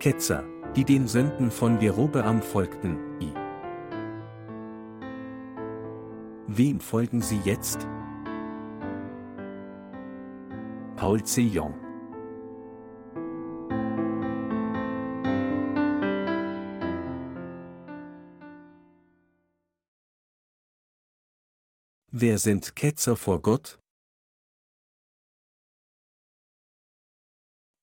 Ketzer, die den Sünden von Jerobeam folgten, i. Wem folgen sie jetzt? Paul C. Jong Wer sind Ketzer vor Gott?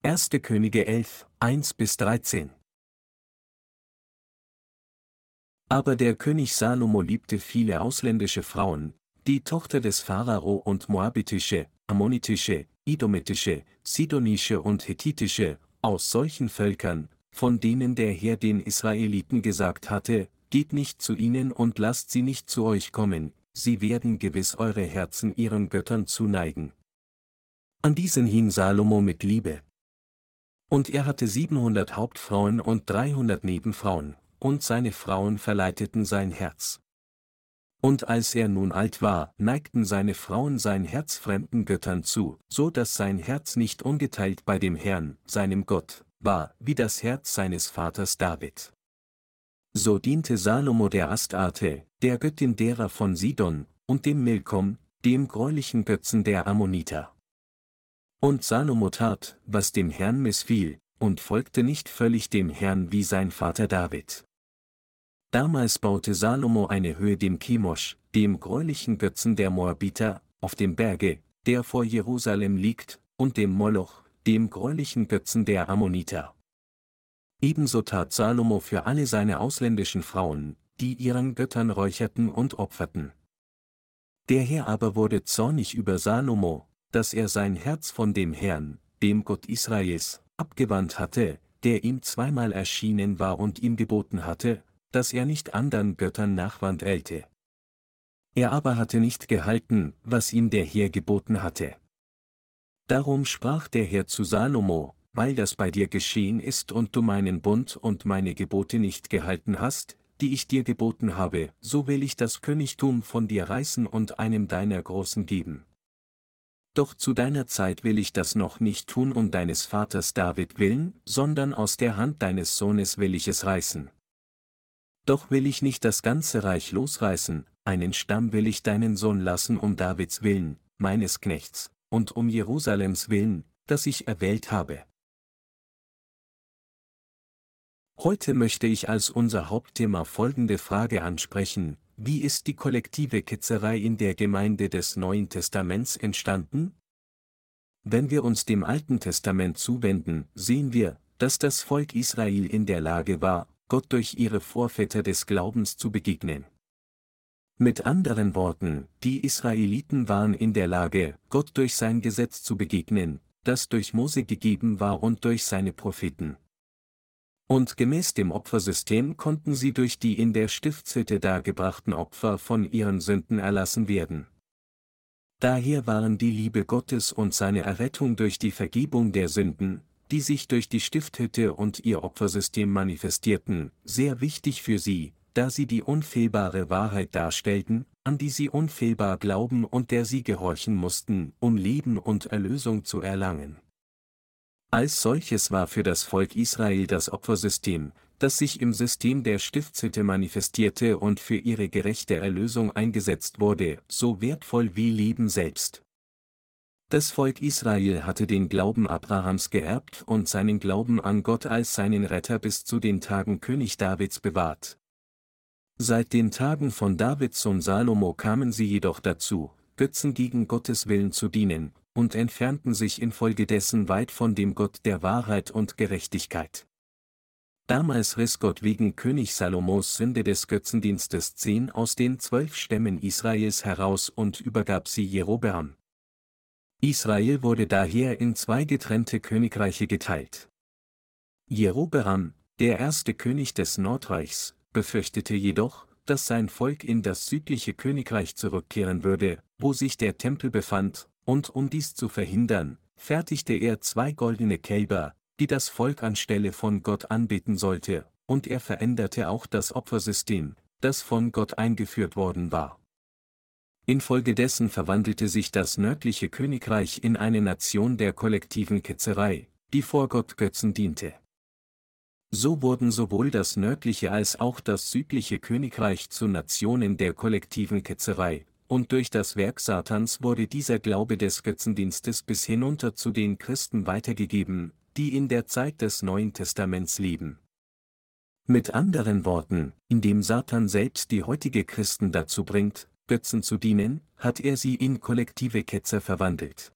1. Könige 11, 1 bis 13 Aber der König Salomo liebte viele ausländische Frauen, die Tochter des Pharao und moabitische, ammonitische, idometische, sidonische und hethitische, aus solchen Völkern, von denen der Herr den Israeliten gesagt hatte, geht nicht zu ihnen und lasst sie nicht zu euch kommen, sie werden gewiss eure Herzen ihren Göttern zuneigen. An diesen hing Salomo mit Liebe. Und er hatte 700 Hauptfrauen und 300 Nebenfrauen, und seine Frauen verleiteten sein Herz. Und als er nun alt war, neigten seine Frauen sein Herz fremden Göttern zu, so dass sein Herz nicht ungeteilt bei dem Herrn, seinem Gott, war, wie das Herz seines Vaters David. So diente Salomo der Astarte, der Göttin derer von Sidon, und dem Milkom, dem gräulichen Götzen der Ammoniter. Und Salomo tat, was dem Herrn missfiel, und folgte nicht völlig dem Herrn wie sein Vater David. Damals baute Salomo eine Höhe dem Chemosh, dem gräulichen Götzen der Moabiter, auf dem Berge, der vor Jerusalem liegt, und dem Moloch, dem gräulichen Götzen der Ammoniter. Ebenso tat Salomo für alle seine ausländischen Frauen, die ihren Göttern räucherten und opferten. Der Herr aber wurde zornig über Salomo, dass er sein Herz von dem Herrn, dem Gott Israels, abgewandt hatte, der ihm zweimal erschienen war und ihm geboten hatte, dass er nicht andern Göttern nachwandelte. Er aber hatte nicht gehalten, was ihm der Herr geboten hatte. Darum sprach der Herr zu Salomo, weil das bei dir geschehen ist und du meinen Bund und meine Gebote nicht gehalten hast, die ich dir geboten habe, so will ich das Königtum von dir reißen und einem deiner Großen geben. Doch zu deiner Zeit will ich das noch nicht tun um deines Vaters David willen, sondern aus der Hand deines Sohnes will ich es reißen. Doch will ich nicht das ganze Reich losreißen, einen Stamm will ich deinen Sohn lassen um Davids willen, meines Knechts, und um Jerusalems willen, das ich erwählt habe. Heute möchte ich als unser Hauptthema folgende Frage ansprechen, wie ist die kollektive Ketzerei in der Gemeinde des Neuen Testaments entstanden? Wenn wir uns dem Alten Testament zuwenden, sehen wir, dass das Volk Israel in der Lage war, Gott durch ihre Vorväter des Glaubens zu begegnen. Mit anderen Worten, die Israeliten waren in der Lage, Gott durch sein Gesetz zu begegnen, das durch Mose gegeben war und durch seine Propheten. Und gemäß dem Opfersystem konnten sie durch die in der Stiftshütte dargebrachten Opfer von ihren Sünden erlassen werden. Daher waren die Liebe Gottes und seine Errettung durch die Vergebung der Sünden, die sich durch die Stifthütte und ihr Opfersystem manifestierten, sehr wichtig für sie, da sie die unfehlbare Wahrheit darstellten, an die sie unfehlbar glauben und der sie gehorchen mussten, um Leben und Erlösung zu erlangen. Als solches war für das Volk Israel das Opfersystem, das sich im System der Stiftshütte manifestierte und für ihre gerechte Erlösung eingesetzt wurde, so wertvoll wie Leben selbst. Das Volk Israel hatte den Glauben Abrahams geerbt und seinen Glauben an Gott als seinen Retter bis zu den Tagen König Davids bewahrt. Seit den Tagen von Davids Sohn Salomo kamen sie jedoch dazu, Götzen gegen Gottes Willen zu dienen, und entfernten sich infolgedessen weit von dem Gott der Wahrheit und Gerechtigkeit. Damals riss Gott wegen König Salomos Sünde des Götzendienstes zehn aus den zwölf Stämmen Israels heraus und übergab sie Jerobeam. Israel wurde daher in zwei getrennte Königreiche geteilt. Jerobeam, der erste König des Nordreichs, befürchtete jedoch, dass sein Volk in das südliche Königreich zurückkehren würde, wo sich der Tempel befand, und um dies zu verhindern, fertigte er zwei goldene Kälber, die das Volk anstelle von Gott anbeten sollte, und er veränderte auch das Opfersystem, das von Gott eingeführt worden war. Infolgedessen verwandelte sich das nördliche Königreich in eine Nation der kollektiven Ketzerei, die vor Gott Götzen diente. So wurden sowohl das nördliche als auch das südliche Königreich zu Nationen der kollektiven Ketzerei, und durch das Werk Satans wurde dieser Glaube des Götzendienstes bis hinunter zu den Christen weitergegeben, die in der Zeit des Neuen Testaments leben. Mit anderen Worten, indem Satan selbst die heutige Christen dazu bringt, Götzen zu dienen, hat er sie in kollektive Ketzer verwandelt.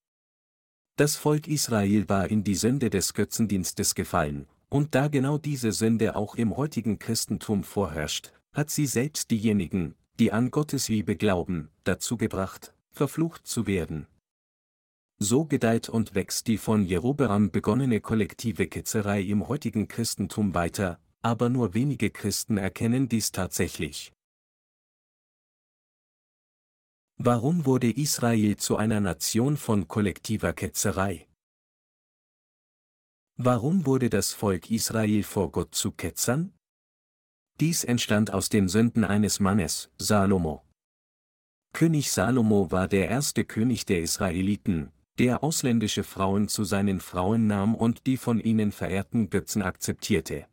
Das Volk Israel war in die Sünde des Götzendienstes gefallen, und da genau diese Sünde auch im heutigen Christentum vorherrscht, hat sie selbst diejenigen, die an Gottes Liebe glauben, dazu gebracht, verflucht zu werden. So gedeiht und wächst die von Jerobeam begonnene kollektive Ketzerei im heutigen Christentum weiter, aber nur wenige Christen erkennen dies tatsächlich. Warum wurde Israel zu einer Nation von kollektiver Ketzerei? Warum wurde das Volk Israel vor Gott zu Ketzern? Dies entstand aus den Sünden eines Mannes, Salomo. König Salomo war der erste König der Israeliten, der ausländische Frauen zu seinen Frauen nahm und die von ihnen verehrten Götzen akzeptierte.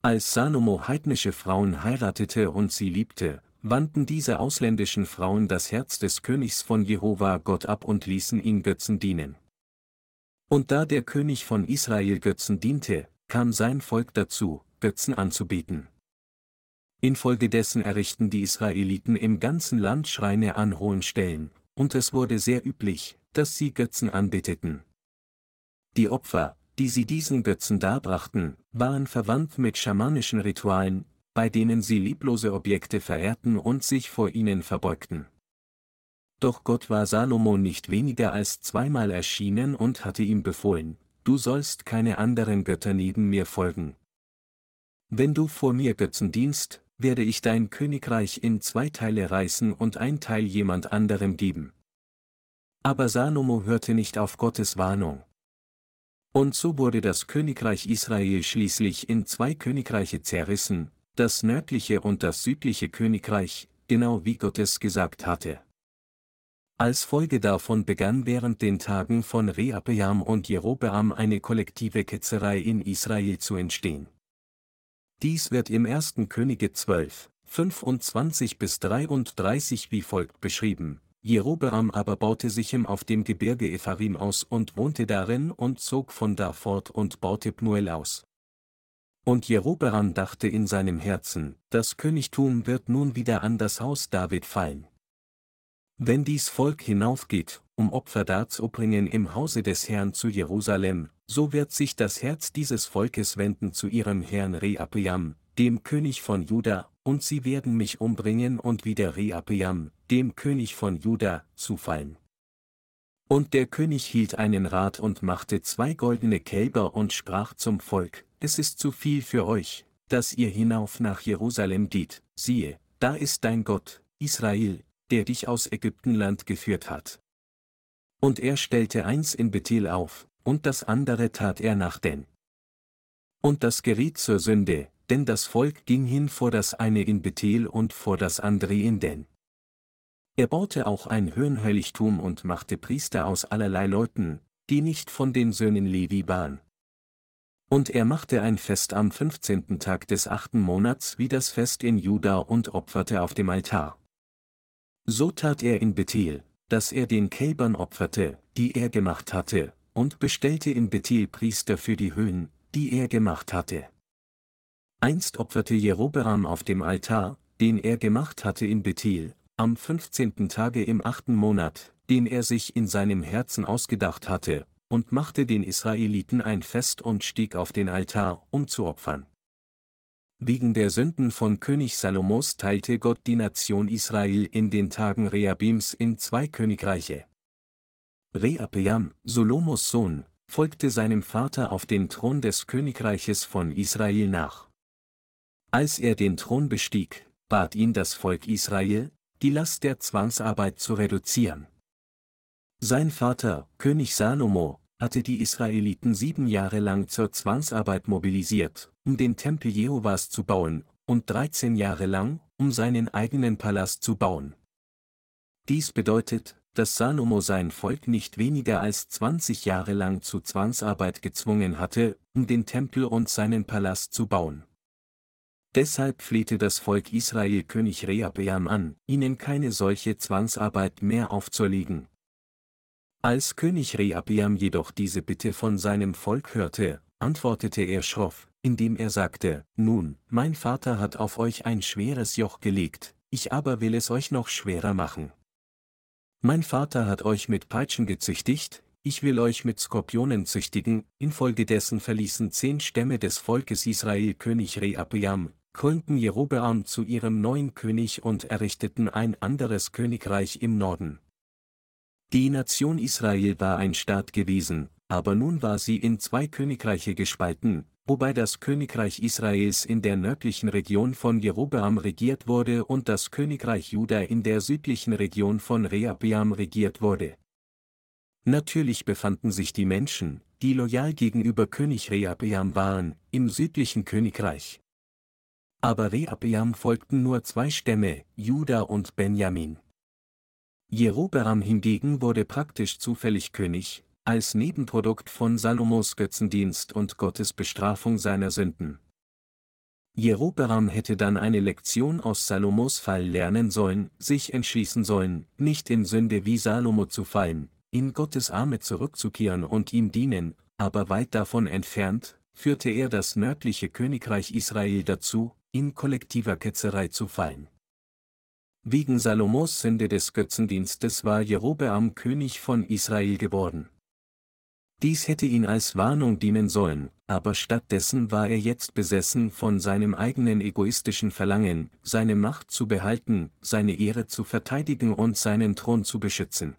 Als Salomo heidnische Frauen heiratete und sie liebte, wandten diese ausländischen Frauen das Herz des Königs von Jehova Gott ab und ließen ihn Götzen dienen. Und da der König von Israel Götzen diente, kam sein Volk dazu, Götzen anzubieten. Infolgedessen errichten die Israeliten im ganzen Land Schreine an hohen Stellen, und es wurde sehr üblich, dass sie Götzen anbeteten. Die Opfer, die sie diesen Götzen darbrachten, waren verwandt mit schamanischen Ritualen, bei denen sie lieblose Objekte verehrten und sich vor ihnen verbeugten. Doch Gott war Salomo nicht weniger als zweimal erschienen und hatte ihm befohlen, du sollst keine anderen Götter neben mir folgen. Wenn du vor mir Götzen dienst, werde ich dein Königreich in zwei Teile reißen und ein Teil jemand anderem geben. Aber Salomo hörte nicht auf Gottes Warnung. Und so wurde das Königreich Israel schließlich in zwei Königreiche zerrissen, das nördliche und das südliche Königreich, genau wie Gott es gesagt hatte. Als Folge davon begann während den Tagen von Rehabeam und Jerobeam eine kollektive Ketzerei in Israel zu entstehen. Dies wird im 1. Könige 12, 25 bis 33 wie folgt beschrieben. Jerobeam aber baute Sichem auf dem Gebirge Ephraim aus und wohnte darin und zog von da fort und baute Pnuel aus. Und Jerobeam dachte in seinem Herzen, das Königtum wird nun wieder an das Haus David fallen. Wenn dies Volk hinaufgeht, um Opfer darzubringen im Hause des Herrn zu Jerusalem, so wird sich das Herz dieses Volkes wenden zu ihrem Herrn Rehabeam, dem König von Juda, und sie werden mich umbringen und wieder Rehabeam, dem König von Juda, zufallen. Und der König hielt einen Rat und machte zwei goldene Kälber und sprach zum Volk, es ist zu viel für euch, dass ihr hinauf nach Jerusalem geht, siehe, da ist dein Gott, Israel, der dich aus Ägyptenland geführt hat. Und er stellte eins in Bethel auf, und das andere tat er nach Den. Und das geriet zur Sünde, denn das Volk ging hin vor das eine in Bethel und vor das andere in Den. Er baute auch ein Höhenheiligtum und machte Priester aus allerlei Leuten, die nicht von den Söhnen Levi waren. Und er machte ein Fest am 15. Tag des achten Monats wie das Fest in Juda und opferte auf dem Altar. So tat er in Bethel, dass er den Kälbern opferte, die er gemacht hatte, und bestellte in Bethel Priester für die Höhen, die er gemacht hatte. Einst opferte Jerobeam auf dem Altar, den er gemacht hatte in Bethel, am 15. Tage im achten Monat, den er sich in seinem Herzen ausgedacht hatte, und machte den Israeliten ein Fest und stieg auf den Altar, um zu opfern. Wegen der Sünden von König Salomos teilte Gott die Nation Israel in den Tagen Rehabims in zwei Königreiche. Rehabeam, Solomos Sohn, folgte seinem Vater auf den Thron des Königreiches von Israel nach. Als er den Thron bestieg, bat ihn das Volk Israel, die Last der Zwangsarbeit zu reduzieren. Sein Vater, König Salomo, hatte die Israeliten sieben Jahre lang zur Zwangsarbeit mobilisiert, um den Tempel Jehovas zu bauen, und 13 Jahre lang, um seinen eigenen Palast zu bauen. Dies bedeutet, dass Salomo sein Volk nicht weniger als 20 Jahre lang zu Zwangsarbeit gezwungen hatte, um den Tempel und seinen Palast zu bauen. Deshalb flehte das Volk Israel König Rehabeam an, ihnen keine solche Zwangsarbeit mehr aufzuerlegen. Als König Rehabeam jedoch diese Bitte von seinem Volk hörte, antwortete er schroff, indem er sagte, Nun, mein Vater hat auf euch ein schweres Joch gelegt, ich aber will es euch noch schwerer machen. Mein Vater hat euch mit Peitschen gezüchtigt, ich will euch mit Skorpionen züchtigen, infolgedessen verließen zehn Stämme des Volkes Israel König Rehabeam, krönten Jerobeam zu ihrem neuen König und errichteten ein anderes Königreich im Norden. Die Nation Israel war ein Staat gewesen, aber nun war sie in zwei Königreiche gespalten, wobei das Königreich Israels in der nördlichen Region von Jerobeam regiert wurde und das Königreich Juda in der südlichen Region von Rehabeam regiert wurde. Natürlich befanden sich die Menschen, die loyal gegenüber König Rehabeam waren, im südlichen Königreich. Aber Rehabeam folgten nur zwei Stämme, Juda und Benjamin. Jerobeam hingegen wurde praktisch zufällig König, als Nebenprodukt von Salomos Götzendienst und Gottes Bestrafung seiner Sünden. Jerobeam hätte dann eine Lektion aus Salomos Fall lernen sollen, sich entschließen sollen, nicht in Sünde wie Salomo zu fallen, in Gottes Arme zurückzukehren und ihm dienen, aber weit davon entfernt, führte er das nördliche Königreich Israel dazu, in kollektiver Ketzerei zu fallen. Wegen Salomos Sünde des Götzendienstes war Jerobeam König von Israel geworden. Dies hätte ihn als Warnung dienen sollen, aber stattdessen war er jetzt besessen von seinem eigenen egoistischen Verlangen, seine Macht zu behalten, seine Ehre zu verteidigen und seinen Thron zu beschützen.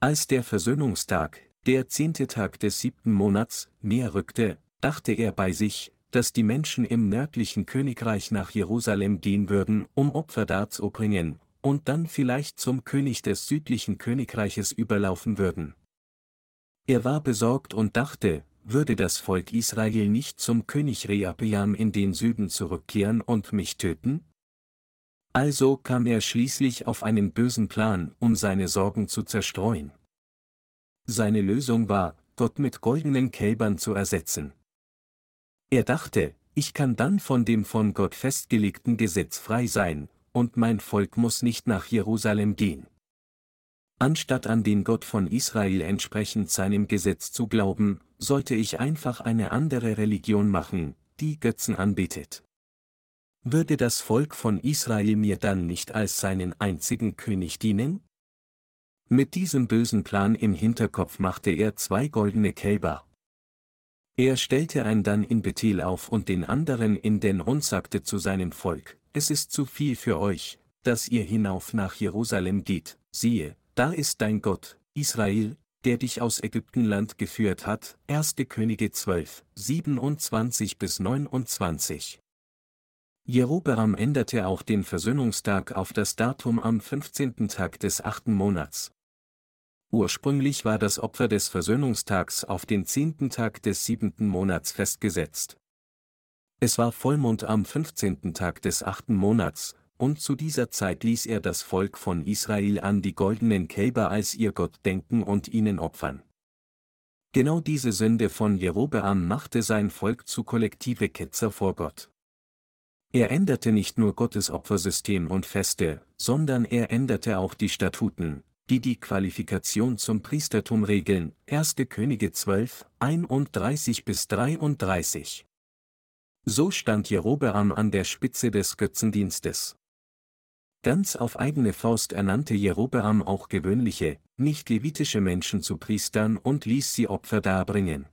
Als der Versöhnungstag, der zehnte Tag des siebten Monats, näher rückte, dachte er bei sich, dass die Menschen im nördlichen Königreich nach Jerusalem gehen würden, um Opfer darzubringen, und dann vielleicht zum König des südlichen Königreiches überlaufen würden. Er war besorgt und dachte, würde das Volk Israel nicht zum König Rehabeam in den Süden zurückkehren und mich töten? Also kam er schließlich auf einen bösen Plan, um seine Sorgen zu zerstreuen. Seine Lösung war, Gott mit goldenen Kälbern zu ersetzen. Er dachte, ich kann dann von dem von Gott festgelegten Gesetz frei sein, und mein Volk muss nicht nach Jerusalem gehen. Anstatt an den Gott von Israel entsprechend seinem Gesetz zu glauben, sollte ich einfach eine andere Religion machen, die Götzen anbetet. Würde das Volk von Israel mir dann nicht als seinen einzigen König dienen? Mit diesem bösen Plan im Hinterkopf machte er zwei goldene Kälber. Er stellte einen dann in Bethel auf und den anderen in Den und sagte zu seinem Volk, es ist zu viel für euch, dass ihr hinauf nach Jerusalem geht, siehe, da ist dein Gott, Israel, der dich aus Ägyptenland geführt hat. 1. Könige 12, 27 bis 29. Jerobeam änderte auch den Versöhnungstag auf das Datum am 15. Tag des achten Monats. Ursprünglich war das Opfer des Versöhnungstags auf den zehnten Tag des siebenten Monats festgesetzt. Es war Vollmond am 15. Tag des achten Monats, und zu dieser Zeit ließ er das Volk von Israel an die goldenen Kälber als ihr Gott denken und ihnen opfern. Genau diese Sünde von Jerobeam machte sein Volk zu kollektive Ketzer vor Gott. Er änderte nicht nur Gottes Opfersystem und Feste, sondern er änderte auch die Statuten, die die Qualifikation zum Priestertum regeln, 1. Könige 12, 31 bis 33. So stand Jerobeam an der Spitze des Götzendienstes. Ganz auf eigene Faust ernannte Jerobeam auch gewöhnliche, nicht levitische Menschen zu Priestern und ließ sie Opfer darbringen.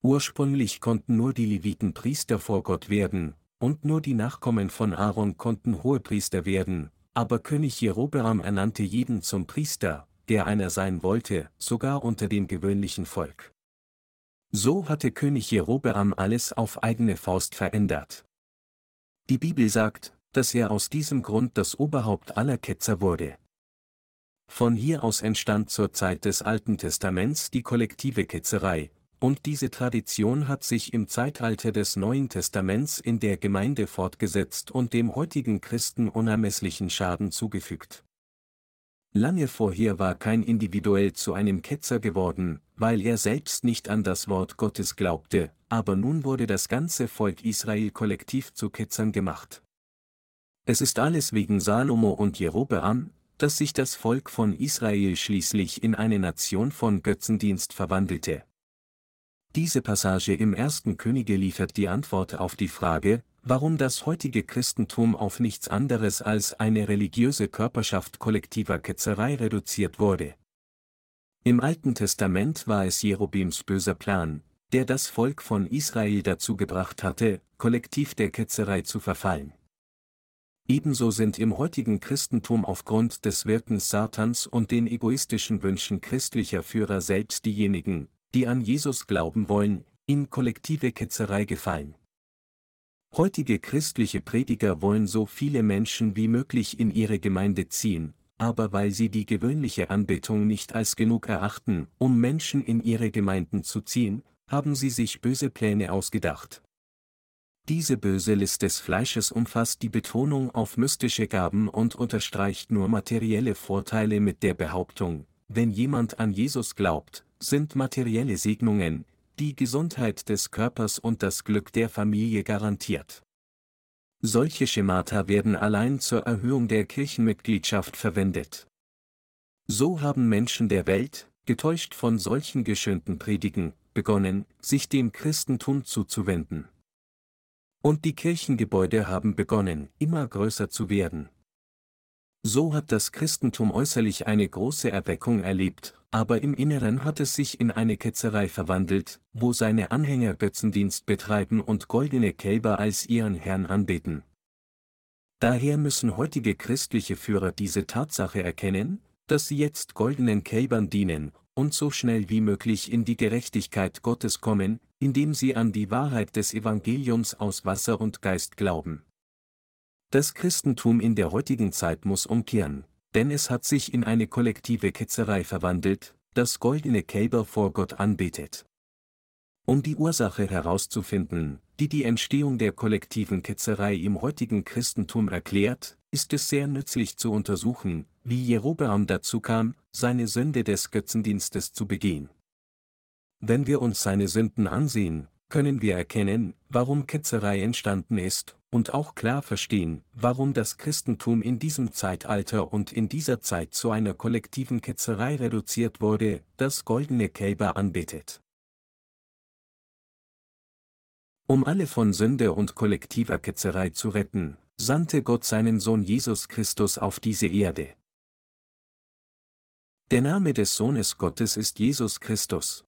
Ursprünglich konnten nur die Leviten Priester vor Gott werden, und nur die Nachkommen von Aaron konnten Hohepriester werden, aber König Jerobeam ernannte jeden zum Priester, der einer sein wollte, sogar unter dem gewöhnlichen Volk. So hatte König Jerobeam alles auf eigene Faust verändert. Die Bibel sagt, dass er aus diesem Grund das Oberhaupt aller Ketzer wurde. Von hier aus entstand zur Zeit des Alten Testaments die kollektive Ketzerei, und diese Tradition hat sich im Zeitalter des Neuen Testaments in der Gemeinde fortgesetzt und dem heutigen Christen unermesslichen Schaden zugefügt. Lange vorher war kein individuell zu einem Ketzer geworden, weil er selbst nicht an das Wort Gottes glaubte, aber nun wurde das ganze Volk Israel kollektiv zu Ketzern gemacht. Es ist alles wegen Salomo und Jerobeam, dass sich das Volk von Israel schließlich in eine Nation von Götzendienst verwandelte. Diese Passage im ersten Könige liefert die Antwort auf die Frage, warum das heutige Christentum auf nichts anderes als eine religiöse Körperschaft kollektiver Ketzerei reduziert wurde. Im Alten Testament war es Jerobims böser Plan, der das Volk von Israel dazu gebracht hatte, kollektiv der Ketzerei zu verfallen. Ebenso sind im heutigen Christentum aufgrund des Wirkens Satans und den egoistischen Wünschen christlicher Führer selbst diejenigen, die an Jesus glauben wollen, in kollektive Ketzerei gefallen. Heutige christliche Prediger wollen so viele Menschen wie möglich in ihre Gemeinde ziehen, aber weil sie die gewöhnliche Anbetung nicht als genug erachten, um Menschen in ihre Gemeinden zu ziehen, haben sie sich böse Pläne ausgedacht. Diese böse List des Fleisches umfasst die Betonung auf mystische Gaben und unterstreicht nur materielle Vorteile mit der Behauptung, wenn jemand an Jesus glaubt, sind materielle Segnungen, die Gesundheit des Körpers und das Glück der Familie garantiert. Solche Schemata werden allein zur Erhöhung der Kirchenmitgliedschaft verwendet. So haben Menschen der Welt, getäuscht von solchen geschönten Predigen, begonnen, sich dem Christentum zuzuwenden. Und die Kirchengebäude haben begonnen, immer größer zu werden. So hat das Christentum äußerlich eine große Erweckung erlebt, aber im Inneren hat es sich in eine Ketzerei verwandelt, wo seine Anhänger Götzendienst betreiben und goldene Kälber als ihren Herrn anbeten. Daher müssen heutige christliche Führer diese Tatsache erkennen, dass sie jetzt goldenen Kälbern dienen, und so schnell wie möglich in die Gerechtigkeit Gottes kommen, indem sie an die Wahrheit des Evangeliums aus Wasser und Geist glauben. Das Christentum in der heutigen Zeit muss umkehren, denn es hat sich in eine kollektive Ketzerei verwandelt, das goldene Kälber vor Gott anbetet. Um die Ursache herauszufinden, die die Entstehung der kollektiven Ketzerei im heutigen Christentum erklärt, ist es sehr nützlich zu untersuchen, wie Jerobeam dazu kam, seine Sünde des Götzendienstes zu begehen. Wenn wir uns seine Sünden ansehen, können wir erkennen, warum Ketzerei entstanden ist, und auch klar verstehen, warum das Christentum in diesem Zeitalter und in dieser Zeit zu einer kollektiven Ketzerei reduziert wurde, das goldene Kälber anbetet. Um alle von Sünde und kollektiver Ketzerei zu retten, sandte Gott seinen Sohn Jesus Christus auf diese Erde. Der Name des Sohnes Gottes ist Jesus Christus.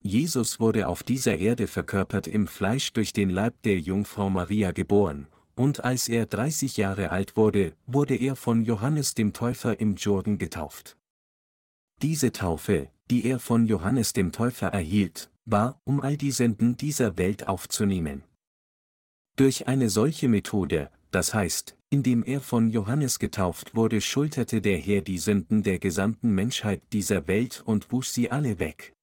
Jesus wurde auf dieser Erde verkörpert im Fleisch durch den Leib der Jungfrau Maria geboren, und als er 30 Jahre alt wurde, wurde er von Johannes dem Täufer im Jordan getauft. Diese Taufe, die er von Johannes dem Täufer erhielt, war, um all die Sünden dieser Welt aufzunehmen. Durch eine solche Methode, das heißt, indem er von Johannes getauft wurde, schulterte der Herr die Sünden der gesamten Menschheit dieser Welt und wusch sie alle weg.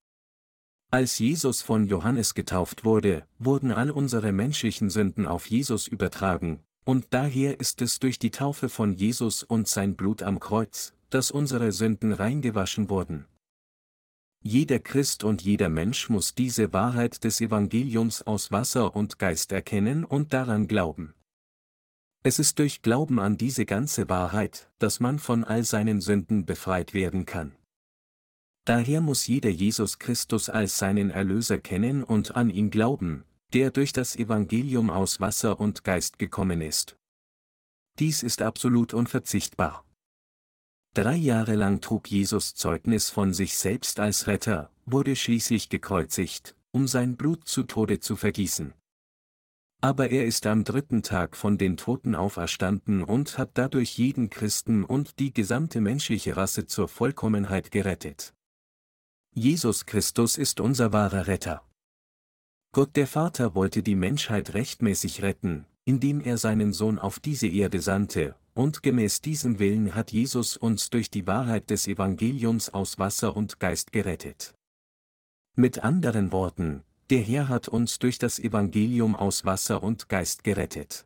Als Jesus von Johannes getauft wurde, wurden all unsere menschlichen Sünden auf Jesus übertragen, und daher ist es durch die Taufe von Jesus und sein Blut am Kreuz, dass unsere Sünden reingewaschen wurden. Jeder Christ und jeder Mensch muss diese Wahrheit des Evangeliums aus Wasser und Geist erkennen und daran glauben. Es ist durch Glauben an diese ganze Wahrheit, dass man von all seinen Sünden befreit werden kann. Daher muss jeder Jesus Christus als seinen Erlöser kennen und an ihn glauben, der durch das Evangelium aus Wasser und Geist gekommen ist. Dies ist absolut unverzichtbar. Drei Jahre lang trug Jesus Zeugnis von sich selbst als Retter, wurde schließlich gekreuzigt, um sein Blut zu Tode zu vergießen. Aber er ist am dritten Tag von den Toten auferstanden und hat dadurch jeden Christen und die gesamte menschliche Rasse zur Vollkommenheit gerettet. Jesus Christus ist unser wahrer Retter. Gott der Vater wollte die Menschheit rechtmäßig retten, indem er seinen Sohn auf diese Erde sandte, und gemäß diesem Willen hat Jesus uns durch die Wahrheit des Evangeliums aus Wasser und Geist gerettet. Mit anderen Worten, der Herr hat uns durch das Evangelium aus Wasser und Geist gerettet.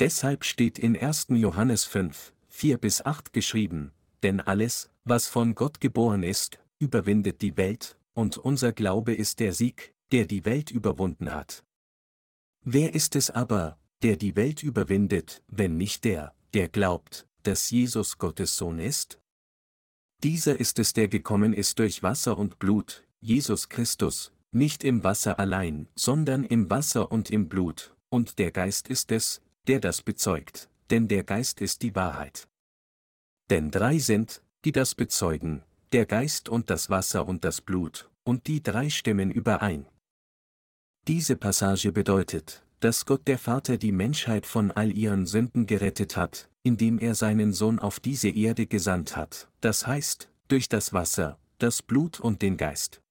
Deshalb steht in 1. Johannes 5, 4 bis 8 geschrieben, denn alles, was von Gott geboren ist, überwindet die Welt, und unser Glaube ist der Sieg, der die Welt überwunden hat. Wer ist es aber, der die Welt überwindet, wenn nicht der, der glaubt, dass Jesus Gottes Sohn ist? Dieser ist es, der gekommen ist durch Wasser und Blut, Jesus Christus, nicht im Wasser allein, sondern im Wasser und im Blut, und der Geist ist es, der das bezeugt, denn der Geist ist die Wahrheit. Denn drei sind, die das bezeugen, der Geist und das Wasser und das Blut, und die drei stimmen überein. Diese Passage bedeutet, dass Gott der Vater die Menschheit von all ihren Sünden gerettet hat, indem er seinen Sohn auf diese Erde gesandt hat, das heißt, durch das Wasser, das Blut und den Geist.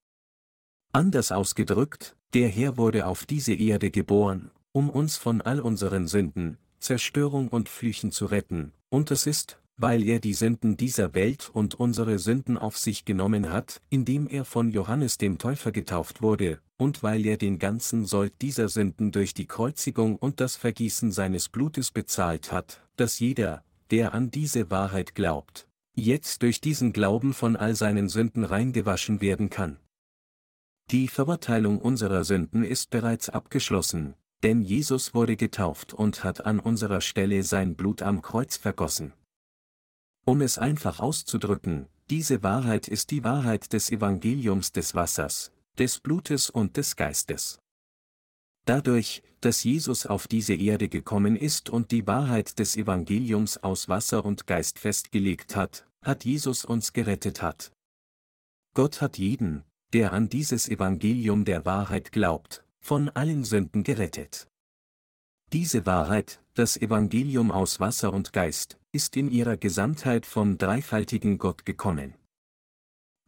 Anders ausgedrückt, der Herr wurde auf diese Erde geboren, um uns von all unseren Sünden, Zerstörung und Flüchen zu retten, und es ist, weil er die Sünden dieser Welt und unsere Sünden auf sich genommen hat, indem er von Johannes dem Täufer getauft wurde, und weil er den ganzen Sold dieser Sünden durch die Kreuzigung und das Vergießen seines Blutes bezahlt hat, dass jeder, der an diese Wahrheit glaubt, jetzt durch diesen Glauben von all seinen Sünden reingewaschen werden kann. Die Verurteilung unserer Sünden ist bereits abgeschlossen, denn Jesus wurde getauft und hat an unserer Stelle sein Blut am Kreuz vergossen. Um es einfach auszudrücken, diese Wahrheit ist die Wahrheit des Evangeliums des Wassers, des Blutes und des Geistes. Dadurch, dass Jesus auf diese Erde gekommen ist und die Wahrheit des Evangeliums aus Wasser und Geist festgelegt hat, hat Jesus uns gerettet hat. Gott hat jeden, der an dieses Evangelium der Wahrheit glaubt, von allen Sünden gerettet. Diese Wahrheit, das Evangelium aus Wasser und Geist, ist in ihrer Gesamtheit vom dreifaltigen Gott gekommen.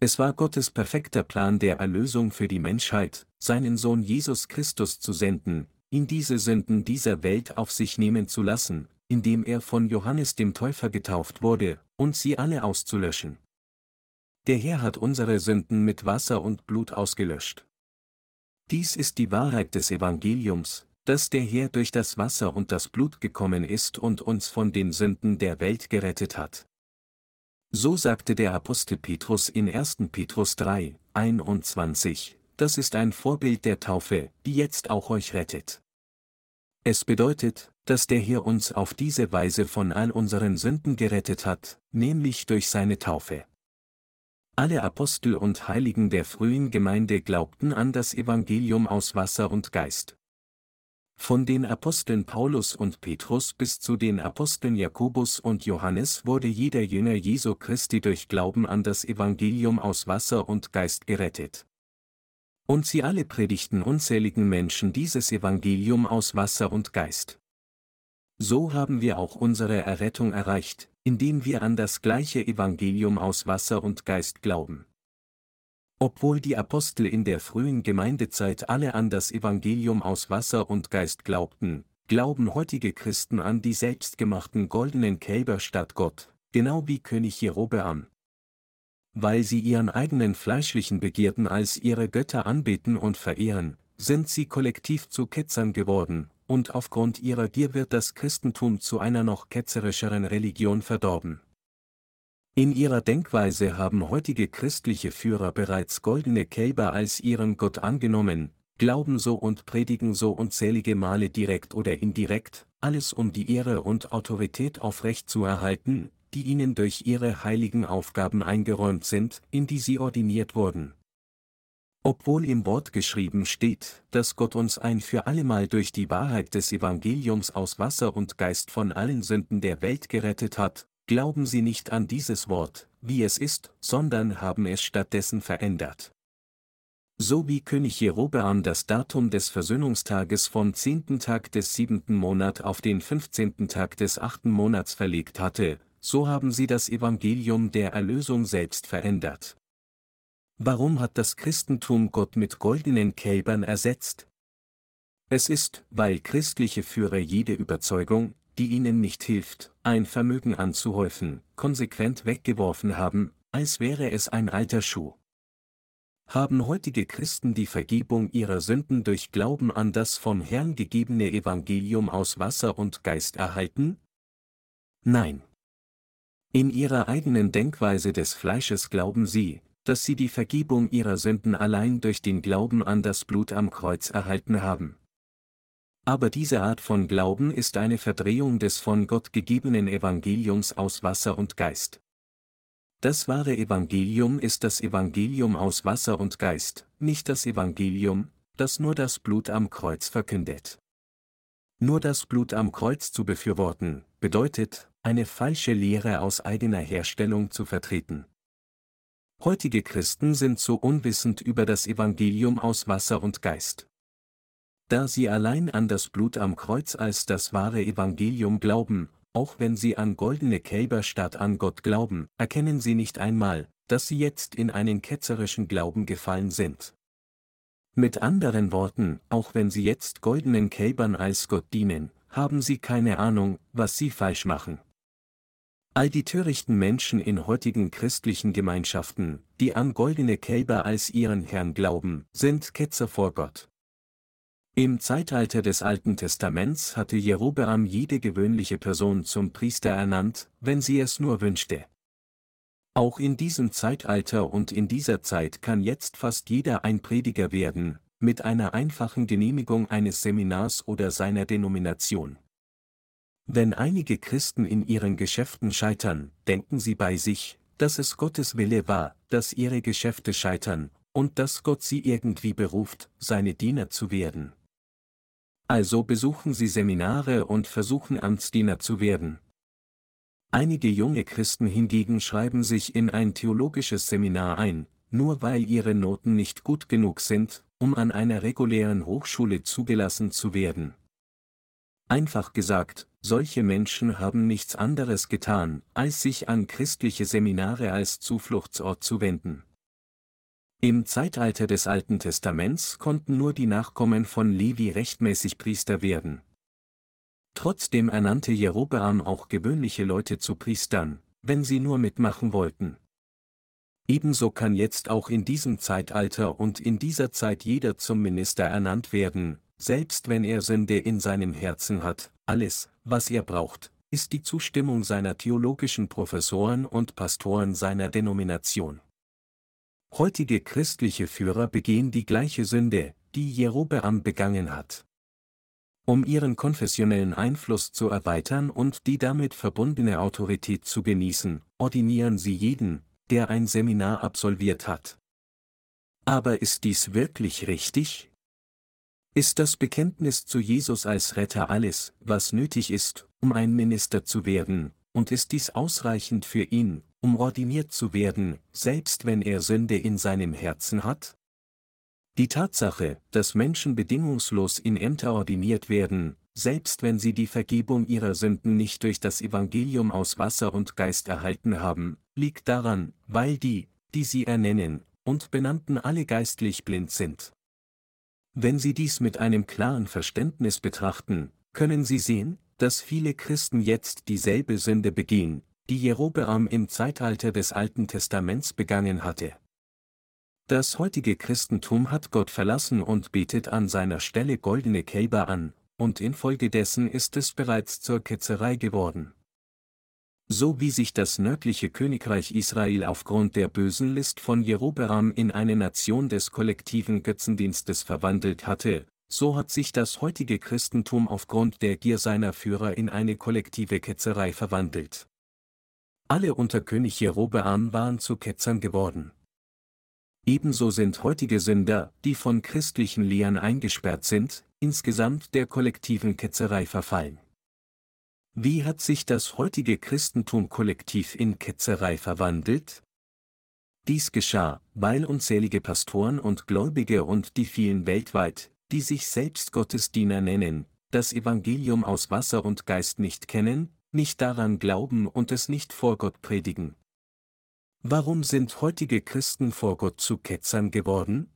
Es war Gottes perfekter Plan der Erlösung für die Menschheit, seinen Sohn Jesus Christus zu senden, ihn diese Sünden dieser Welt auf sich nehmen zu lassen, indem er von Johannes dem Täufer getauft wurde, und sie alle auszulöschen. Der Herr hat unsere Sünden mit Wasser und Blut ausgelöscht. Dies ist die Wahrheit des Evangeliums, dass der Herr durch das Wasser und das Blut gekommen ist und uns von den Sünden der Welt gerettet hat. So sagte der Apostel Petrus in 1. Petrus 3, 21, das ist ein Vorbild der Taufe, die jetzt auch euch rettet. Es bedeutet, dass der Herr uns auf diese Weise von all unseren Sünden gerettet hat, nämlich durch seine Taufe. Alle Apostel und Heiligen der frühen Gemeinde glaubten an das Evangelium aus Wasser und Geist. Von den Aposteln Paulus und Petrus bis zu den Aposteln Jakobus und Johannes wurde jeder Jünger Jesu Christi durch Glauben an das Evangelium aus Wasser und Geist gerettet. Und sie alle predigten unzähligen Menschen dieses Evangelium aus Wasser und Geist. So haben wir auch unsere Errettung erreicht, indem wir an das gleiche Evangelium aus Wasser und Geist glauben. Obwohl die Apostel in der frühen Gemeindezeit alle an das Evangelium aus Wasser und Geist glaubten, glauben heutige Christen an die selbstgemachten goldenen Kälber statt Gott, genau wie König Jerobeam. Weil sie ihren eigenen fleischlichen Begierden als ihre Götter anbeten und verehren, sind sie kollektiv zu Ketzern geworden, und aufgrund ihrer Gier wird das Christentum zu einer noch ketzerischeren Religion verdorben. In ihrer Denkweise haben heutige christliche Führer bereits goldene Kälber als ihren Gott angenommen, glauben so und predigen so unzählige Male direkt oder indirekt, alles um die Ehre und Autorität aufrecht zu erhalten, die ihnen durch ihre heiligen Aufgaben eingeräumt sind, in die sie ordiniert wurden. Obwohl im Wort geschrieben steht, dass Gott uns ein für allemal durch die Wahrheit des Evangeliums aus Wasser und Geist von allen Sünden der Welt gerettet hat, glauben sie nicht an dieses Wort, wie es ist, sondern haben es stattdessen verändert. So wie König Jerobeam das Datum des Versöhnungstages vom zehnten Tag des siebenten Monat auf den fünfzehnten Tag des achten Monats verlegt hatte, so haben sie das Evangelium der Erlösung selbst verändert. Warum hat das Christentum Gott mit goldenen Kälbern ersetzt? Es ist, weil christliche Führer jede Überzeugung, die ihnen nicht hilft, ein Vermögen anzuhäufen, konsequent weggeworfen haben, als wäre es ein alter Schuh. Haben heutige Christen die Vergebung ihrer Sünden durch Glauben an das vom Herrn gegebene Evangelium aus Wasser und Geist erhalten? Nein. In ihrer eigenen Denkweise des Fleisches glauben sie, dass sie die Vergebung ihrer Sünden allein durch den Glauben an das Blut am Kreuz erhalten haben. Aber diese Art von Glauben ist eine Verdrehung des von Gott gegebenen Evangeliums aus Wasser und Geist. Das wahre Evangelium ist das Evangelium aus Wasser und Geist, nicht das Evangelium, das nur das Blut am Kreuz verkündet. Nur das Blut am Kreuz zu befürworten, bedeutet, eine falsche Lehre aus eigener Herstellung zu vertreten. Heutige Christen sind so unwissend über das Evangelium aus Wasser und Geist. Da sie allein an das Blut am Kreuz als das wahre Evangelium glauben, auch wenn sie an goldene Kälber statt an Gott glauben, erkennen sie nicht einmal, dass sie jetzt in einen ketzerischen Glauben gefallen sind. Mit anderen Worten, auch wenn sie jetzt goldenen Kälbern als Gott dienen, haben sie keine Ahnung, was sie falsch machen. All die törichten Menschen in heutigen christlichen Gemeinschaften, die an goldene Kälber als ihren Herrn glauben, sind Ketzer vor Gott. Im Zeitalter des Alten Testaments hatte Jerobeam jede gewöhnliche Person zum Priester ernannt, wenn sie es nur wünschte. Auch in diesem Zeitalter und in dieser Zeit kann jetzt fast jeder ein Prediger werden, mit einer einfachen Genehmigung eines Seminars oder seiner Denomination. Wenn einige Christen in ihren Geschäften scheitern, denken sie bei sich, dass es Gottes Wille war, dass ihre Geschäfte scheitern, und dass Gott sie irgendwie beruft, seine Diener zu werden. Also besuchen sie Seminare und versuchen Amtsdiener zu werden. Einige junge Christen hingegen schreiben sich in ein theologisches Seminar ein, nur weil ihre Noten nicht gut genug sind, um an einer regulären Hochschule zugelassen zu werden. Einfach gesagt, solche Menschen haben nichts anderes getan, als sich an christliche Seminare als Zufluchtsort zu wenden. Im Zeitalter des Alten Testaments konnten nur die Nachkommen von Levi rechtmäßig Priester werden. Trotzdem ernannte Jerobeam auch gewöhnliche Leute zu Priestern, wenn sie nur mitmachen wollten. Ebenso kann jetzt auch in diesem Zeitalter und in dieser Zeit jeder zum Minister ernannt werden, selbst wenn er Sünde in seinem Herzen hat, alles, was er braucht, ist die Zustimmung seiner theologischen Professoren und Pastoren seiner Denomination. Heutige christliche Führer begehen die gleiche Sünde, die Jerobeam begangen hat. Um ihren konfessionellen Einfluss zu erweitern und die damit verbundene Autorität zu genießen, ordinieren sie jeden, der ein Seminar absolviert hat. Aber ist dies wirklich richtig? Ist das Bekenntnis zu Jesus als Retter alles, was nötig ist, um ein Minister zu werden, und ist dies ausreichend für ihn, um ordiniert zu werden, selbst wenn er Sünde in seinem Herzen hat? Die Tatsache, dass Menschen bedingungslos in Ämter ordiniert werden, selbst wenn sie die Vergebung ihrer Sünden nicht durch das Evangelium aus Wasser und Geist erhalten haben, liegt daran, weil die, die sie ernennen, und benannten alle geistlich blind sind. Wenn Sie dies mit einem klaren Verständnis betrachten, können Sie sehen, dass viele Christen jetzt dieselbe Sünde begehen, die Jerobeam im Zeitalter des Alten Testaments begangen hatte. Das heutige Christentum hat Gott verlassen und betet an seiner Stelle goldene Kälber an, und infolgedessen ist es bereits zur Ketzerei geworden. So wie sich das nördliche Königreich Israel aufgrund der bösen List von Jerobeam in eine Nation des kollektiven Götzendienstes verwandelt hatte, so hat sich das heutige Christentum aufgrund der Gier seiner Führer in eine kollektive Ketzerei verwandelt. Alle unter König Jerobeam waren zu Ketzern geworden. Ebenso sind heutige Sünder, die von christlichen Lehren eingesperrt sind, insgesamt der kollektiven Ketzerei verfallen. Wie hat sich das heutige Christentum kollektiv in Ketzerei verwandelt? Dies geschah, weil unzählige Pastoren und Gläubige und die vielen weltweit, die sich selbst Gottesdiener nennen, das Evangelium aus Wasser und Geist nicht kennen, nicht daran glauben und es nicht vor Gott predigen. Warum sind heutige Christen vor Gott zu Ketzern geworden?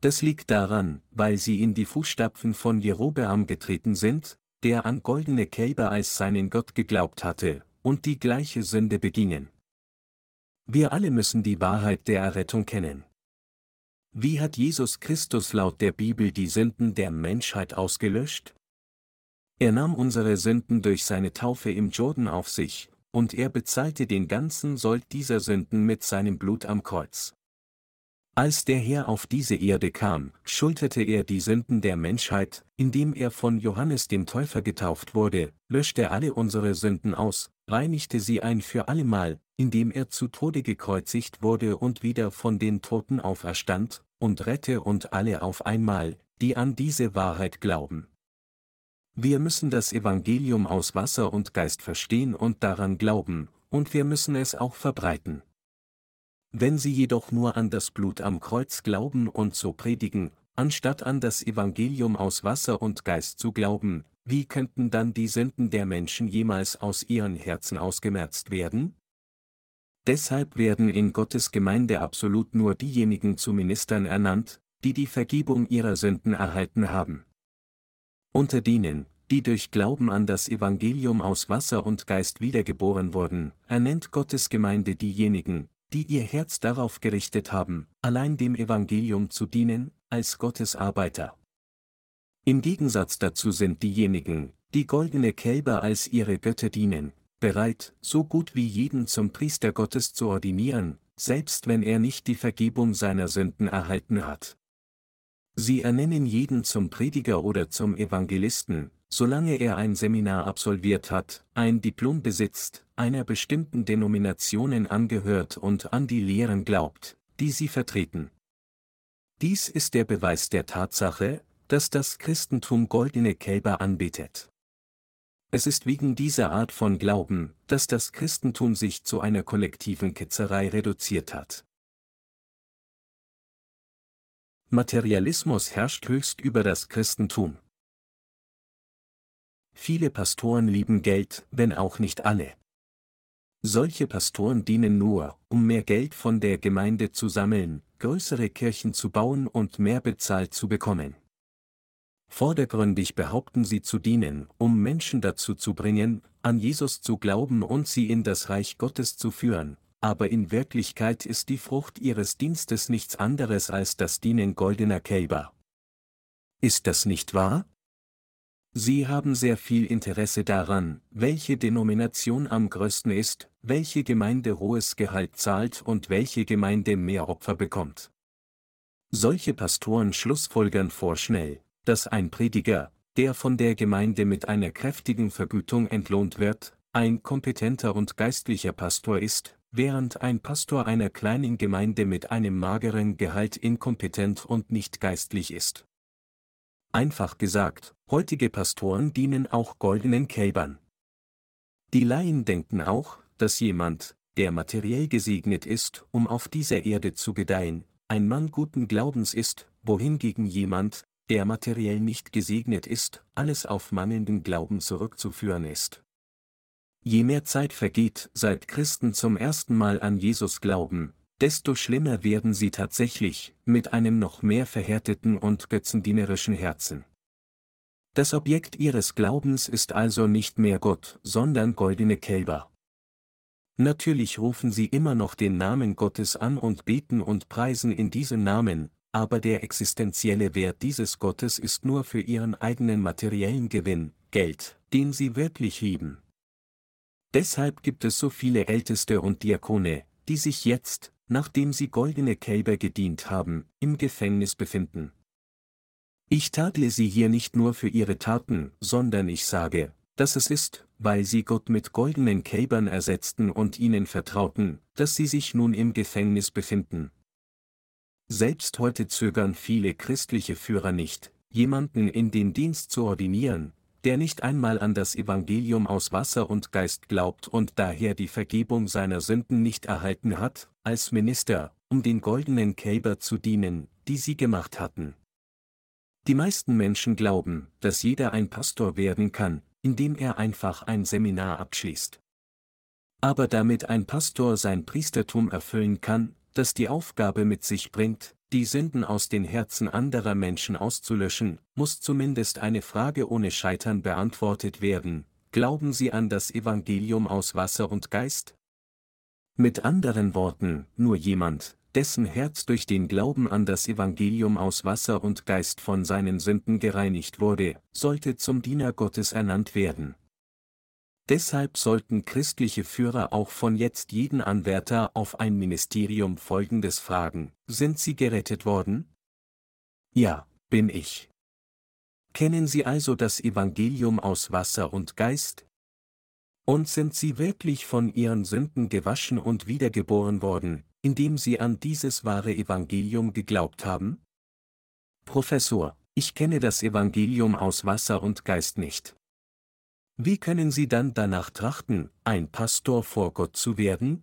Das liegt daran, weil sie in die Fußstapfen von Jerobeam getreten sind, der an goldene Kälber als seinen Gott geglaubt hatte, und die gleiche Sünde begingen. Wir alle müssen die Wahrheit der Errettung kennen. Wie hat Jesus Christus laut der Bibel die Sünden der Menschheit ausgelöscht? Er nahm unsere Sünden durch seine Taufe im Jordan auf sich, und er bezahlte den ganzen Sold dieser Sünden mit seinem Blut am Kreuz. Als der Herr auf diese Erde kam, schulterte er die Sünden der Menschheit, indem er von Johannes dem Täufer getauft wurde, löschte alle unsere Sünden aus, reinigte sie ein für allemal, indem er zu Tode gekreuzigt wurde und wieder von den Toten auferstand, und rette und alle auf einmal, die an diese Wahrheit glauben. Wir müssen das Evangelium aus Wasser und Geist verstehen und daran glauben, und wir müssen es auch verbreiten. Wenn sie jedoch nur an das Blut am Kreuz glauben und so predigen, anstatt an das Evangelium aus Wasser und Geist zu glauben, wie könnten dann die Sünden der Menschen jemals aus ihren Herzen ausgemerzt werden? Deshalb werden in Gottes Gemeinde absolut nur diejenigen zu Ministern ernannt, die die Vergebung ihrer Sünden erhalten haben. Unter denen, die durch Glauben an das Evangelium aus Wasser und Geist wiedergeboren wurden, ernennt Gottes Gemeinde diejenigen, die ihr Herz darauf gerichtet haben, allein dem Evangelium zu dienen, als Gottes Arbeiter. Im Gegensatz dazu sind diejenigen, die goldene Kälber als ihre Götter dienen, bereit, so gut wie jeden zum Priester Gottes zu ordinieren, selbst wenn er nicht die Vergebung seiner Sünden erhalten hat. Sie ernennen jeden zum Prediger oder zum Evangelisten, solange er ein Seminar absolviert hat, ein Diplom besitzt, einer bestimmten Denominationen angehört und an die Lehren glaubt, die sie vertreten. Dies ist der Beweis der Tatsache, dass das Christentum goldene Kälber anbetet. Es ist wegen dieser Art von Glauben, dass das Christentum sich zu einer kollektiven Ketzerei reduziert hat. Materialismus herrscht höchst über das Christentum. Viele Pastoren lieben Geld, wenn auch nicht alle. Solche Pastoren dienen nur, um mehr Geld von der Gemeinde zu sammeln, größere Kirchen zu bauen und mehr bezahlt zu bekommen. Vordergründig behaupten sie zu dienen, um Menschen dazu zu bringen, an Jesus zu glauben und sie in das Reich Gottes zu führen, aber in Wirklichkeit ist die Frucht ihres Dienstes nichts anderes als das Dienen goldener Kälber. Ist das nicht wahr? Sie haben sehr viel Interesse daran, welche Denomination am größten ist, welche Gemeinde hohes Gehalt zahlt und welche Gemeinde mehr Opfer bekommt. Solche Pastoren schlussfolgern vorschnell, dass ein Prediger, der von der Gemeinde mit einer kräftigen Vergütung entlohnt wird, ein kompetenter und geistlicher Pastor ist, während ein Pastor einer kleinen Gemeinde mit einem mageren Gehalt inkompetent und nicht geistlich ist. Einfach gesagt, heutige Pastoren dienen auch goldenen Kälbern. Die Laien denken auch, dass jemand, der materiell gesegnet ist, um auf dieser Erde zu gedeihen, ein Mann guten Glaubens ist, wohingegen jemand, der materiell nicht gesegnet ist, alles auf mangelnden Glauben zurückzuführen ist. Je mehr Zeit vergeht, seit Christen zum ersten Mal an Jesus glauben, desto schlimmer werden sie tatsächlich, mit einem noch mehr verhärteten und götzendienerischen Herzen. Das Objekt ihres Glaubens ist also nicht mehr Gott, sondern goldene Kälber. Natürlich rufen sie immer noch den Namen Gottes an und beten und preisen in diesem Namen, aber der existenzielle Wert dieses Gottes ist nur für ihren eigenen materiellen Gewinn, Geld, den sie wirklich lieben. Deshalb gibt es so viele Älteste und Diakone, die sich jetzt, nachdem sie goldene Kälber gedient haben, im Gefängnis befinden. Ich tadle sie hier nicht nur für ihre Taten, sondern ich sage, dass es ist, weil sie Gott mit goldenen Kälbern ersetzten und ihnen vertrauten, dass sie sich nun im Gefängnis befinden. Selbst heute zögern viele christliche Führer nicht, jemanden in den Dienst zu ordinieren, der nicht einmal an das Evangelium aus Wasser und Geist glaubt und daher die Vergebung seiner Sünden nicht erhalten hat, als Minister, um den goldenen Kälber zu dienen, die sie gemacht hatten. Die meisten Menschen glauben, dass jeder ein Pastor werden kann, indem er einfach ein Seminar abschließt. Aber damit ein Pastor sein Priestertum erfüllen kann, das die Aufgabe mit sich bringt, die Sünden aus den Herzen anderer Menschen auszulöschen, muss zumindest eine Frage ohne Scheitern beantwortet werden. Glauben Sie an das Evangelium aus Wasser und Geist? Mit anderen Worten, nur jemand, dessen Herz durch den Glauben an das Evangelium aus Wasser und Geist von seinen Sünden gereinigt wurde, sollte zum Diener Gottes ernannt werden. Deshalb sollten christliche Führer auch von jetzt jeden Anwärter auf ein Ministerium Folgendes fragen, sind Sie gerettet worden? Ja, bin ich. Kennen Sie also das Evangelium aus Wasser und Geist? Und sind Sie wirklich von Ihren Sünden gewaschen und wiedergeboren worden, indem Sie an dieses wahre Evangelium geglaubt haben? Professor, ich kenne das Evangelium aus Wasser und Geist nicht. Wie können Sie dann danach trachten, ein Pastor vor Gott zu werden?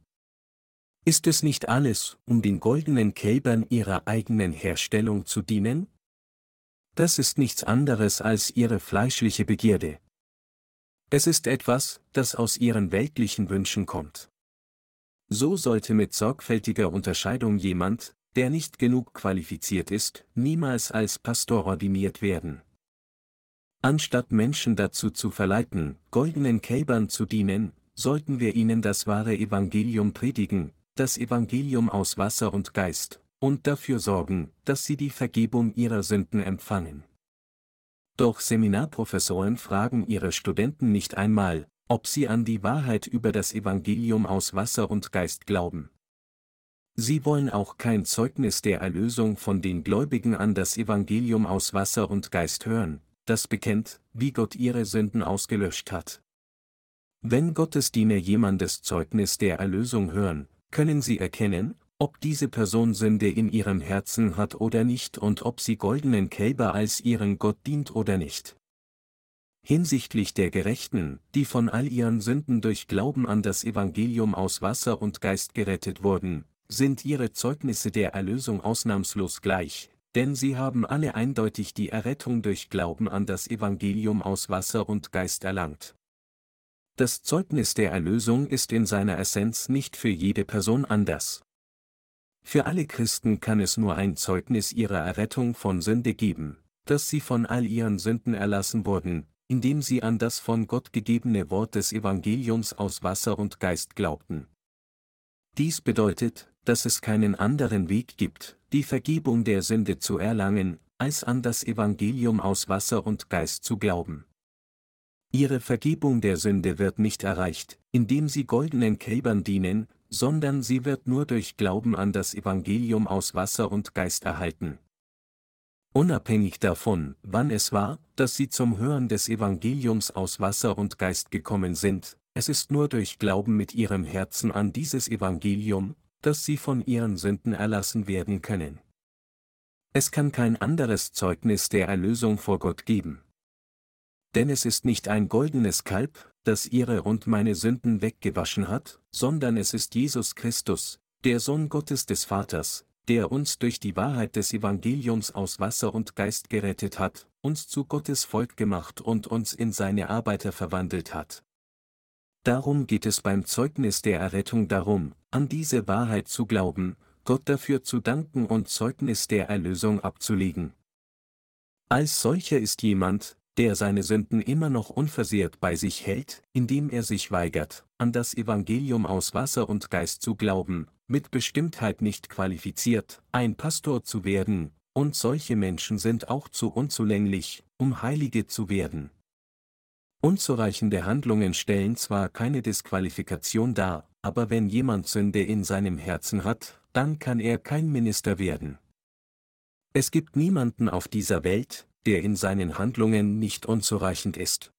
Ist es nicht alles, um den goldenen Kälbern Ihrer eigenen Herstellung zu dienen? Das ist nichts anderes als Ihre fleischliche Begierde. Es ist etwas, das aus Ihren weltlichen Wünschen kommt. So sollte mit sorgfältiger Unterscheidung jemand, der nicht genug qualifiziert ist, niemals als Pastor ordiniert werden. Anstatt Menschen dazu zu verleiten, goldenen Kälbern zu dienen, sollten wir ihnen das wahre Evangelium predigen, das Evangelium aus Wasser und Geist, und dafür sorgen, dass sie die Vergebung ihrer Sünden empfangen. Doch Seminarprofessoren fragen ihre Studenten nicht einmal, ob sie an die Wahrheit über das Evangelium aus Wasser und Geist glauben. Sie wollen auch kein Zeugnis der Erlösung von den Gläubigen an das Evangelium aus Wasser und Geist hören, das bekennt, wie Gott ihre Sünden ausgelöscht hat. Wenn Gottesdiener jemandes Zeugnis der Erlösung hören, können sie erkennen, ob diese Person Sünde in ihrem Herzen hat oder nicht und ob sie goldenen Kälber als ihren Gott dient oder nicht. Hinsichtlich der Gerechten, die von all ihren Sünden durch Glauben an das Evangelium aus Wasser und Geist gerettet wurden, sind ihre Zeugnisse der Erlösung ausnahmslos gleich, denn sie haben alle eindeutig die Errettung durch Glauben an das Evangelium aus Wasser und Geist erlangt. Das Zeugnis der Erlösung ist in seiner Essenz nicht für jede Person anders. Für alle Christen kann es nur ein Zeugnis ihrer Errettung von Sünde geben, dass sie von all ihren Sünden erlassen wurden, indem sie an das von Gott gegebene Wort des Evangeliums aus Wasser und Geist glaubten. Dies bedeutet, dass es keinen anderen Weg gibt, die Vergebung der Sünde zu erlangen, als an das Evangelium aus Wasser und Geist zu glauben. Ihre Vergebung der Sünde wird nicht erreicht, indem sie goldenen Kälbern dienen, sondern sie wird nur durch Glauben an das Evangelium aus Wasser und Geist erhalten. Unabhängig davon, wann es war, dass sie zum Hören des Evangeliums aus Wasser und Geist gekommen sind, es ist nur durch Glauben mit ihrem Herzen an dieses Evangelium, dass sie von ihren Sünden erlassen werden können. Es kann kein anderes Zeugnis der Erlösung vor Gott geben. Denn es ist nicht ein goldenes Kalb, das ihre und meine Sünden weggewaschen hat, sondern es ist Jesus Christus, der Sohn Gottes des Vaters, der uns durch die Wahrheit des Evangeliums aus Wasser und Geist gerettet hat, uns zu Gottes Volk gemacht und uns in seine Arbeiter verwandelt hat. Darum geht es beim Zeugnis der Errettung darum, an diese Wahrheit zu glauben, Gott dafür zu danken und Zeugnis der Erlösung abzulegen. Als solcher ist jemand, der seine Sünden immer noch unversehrt bei sich hält, indem er sich weigert, an das Evangelium aus Wasser und Geist zu glauben, mit Bestimmtheit nicht qualifiziert, ein Pastor zu werden, und solche Menschen sind auch zu unzulänglich, um Heilige zu werden. Unzureichende Handlungen stellen zwar keine Disqualifikation dar, aber wenn jemand Sünde in seinem Herzen hat, dann kann er kein Minister werden. Es gibt niemanden auf dieser Welt, der in seinen Handlungen nicht unzureichend ist.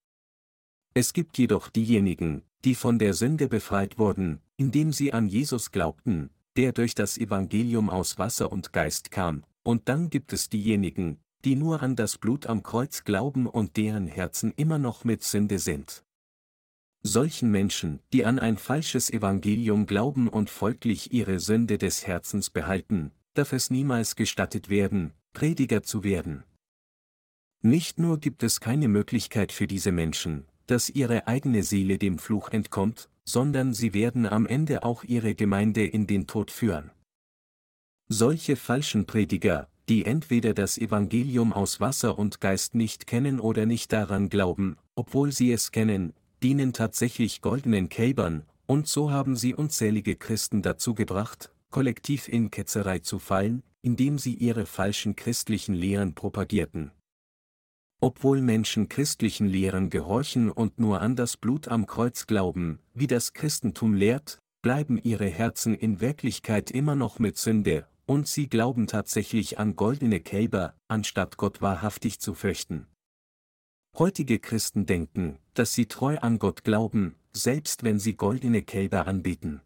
Es gibt jedoch diejenigen, die von der Sünde befreit wurden, indem sie an Jesus glaubten, der durch das Evangelium aus Wasser und Geist kam, und dann gibt es diejenigen, die nur an das Blut am Kreuz glauben und deren Herzen immer noch mit Sünde sind. Solchen Menschen, die an ein falsches Evangelium glauben und folglich ihre Sünde des Herzens behalten, darf es niemals gestattet werden, Prediger zu werden. Nicht nur gibt es keine Möglichkeit für diese Menschen, dass ihre eigene Seele dem Fluch entkommt, sondern sie werden am Ende auch ihre Gemeinde in den Tod führen. Solche falschen Prediger, die entweder das Evangelium aus Wasser und Geist nicht kennen oder nicht daran glauben, obwohl sie es kennen, dienen tatsächlich goldenen Kälbern, und so haben sie unzählige Christen dazu gebracht, kollektiv in Ketzerei zu fallen, indem sie ihre falschen christlichen Lehren propagierten. Obwohl Menschen christlichen Lehren gehorchen und nur an das Blut am Kreuz glauben, wie das Christentum lehrt, bleiben ihre Herzen in Wirklichkeit immer noch mit Sünde, und sie glauben tatsächlich an goldene Kälber, anstatt Gott wahrhaftig zu fürchten. Heutige Christen denken, dass sie treu an Gott glauben, selbst wenn sie goldene Kälber anbieten.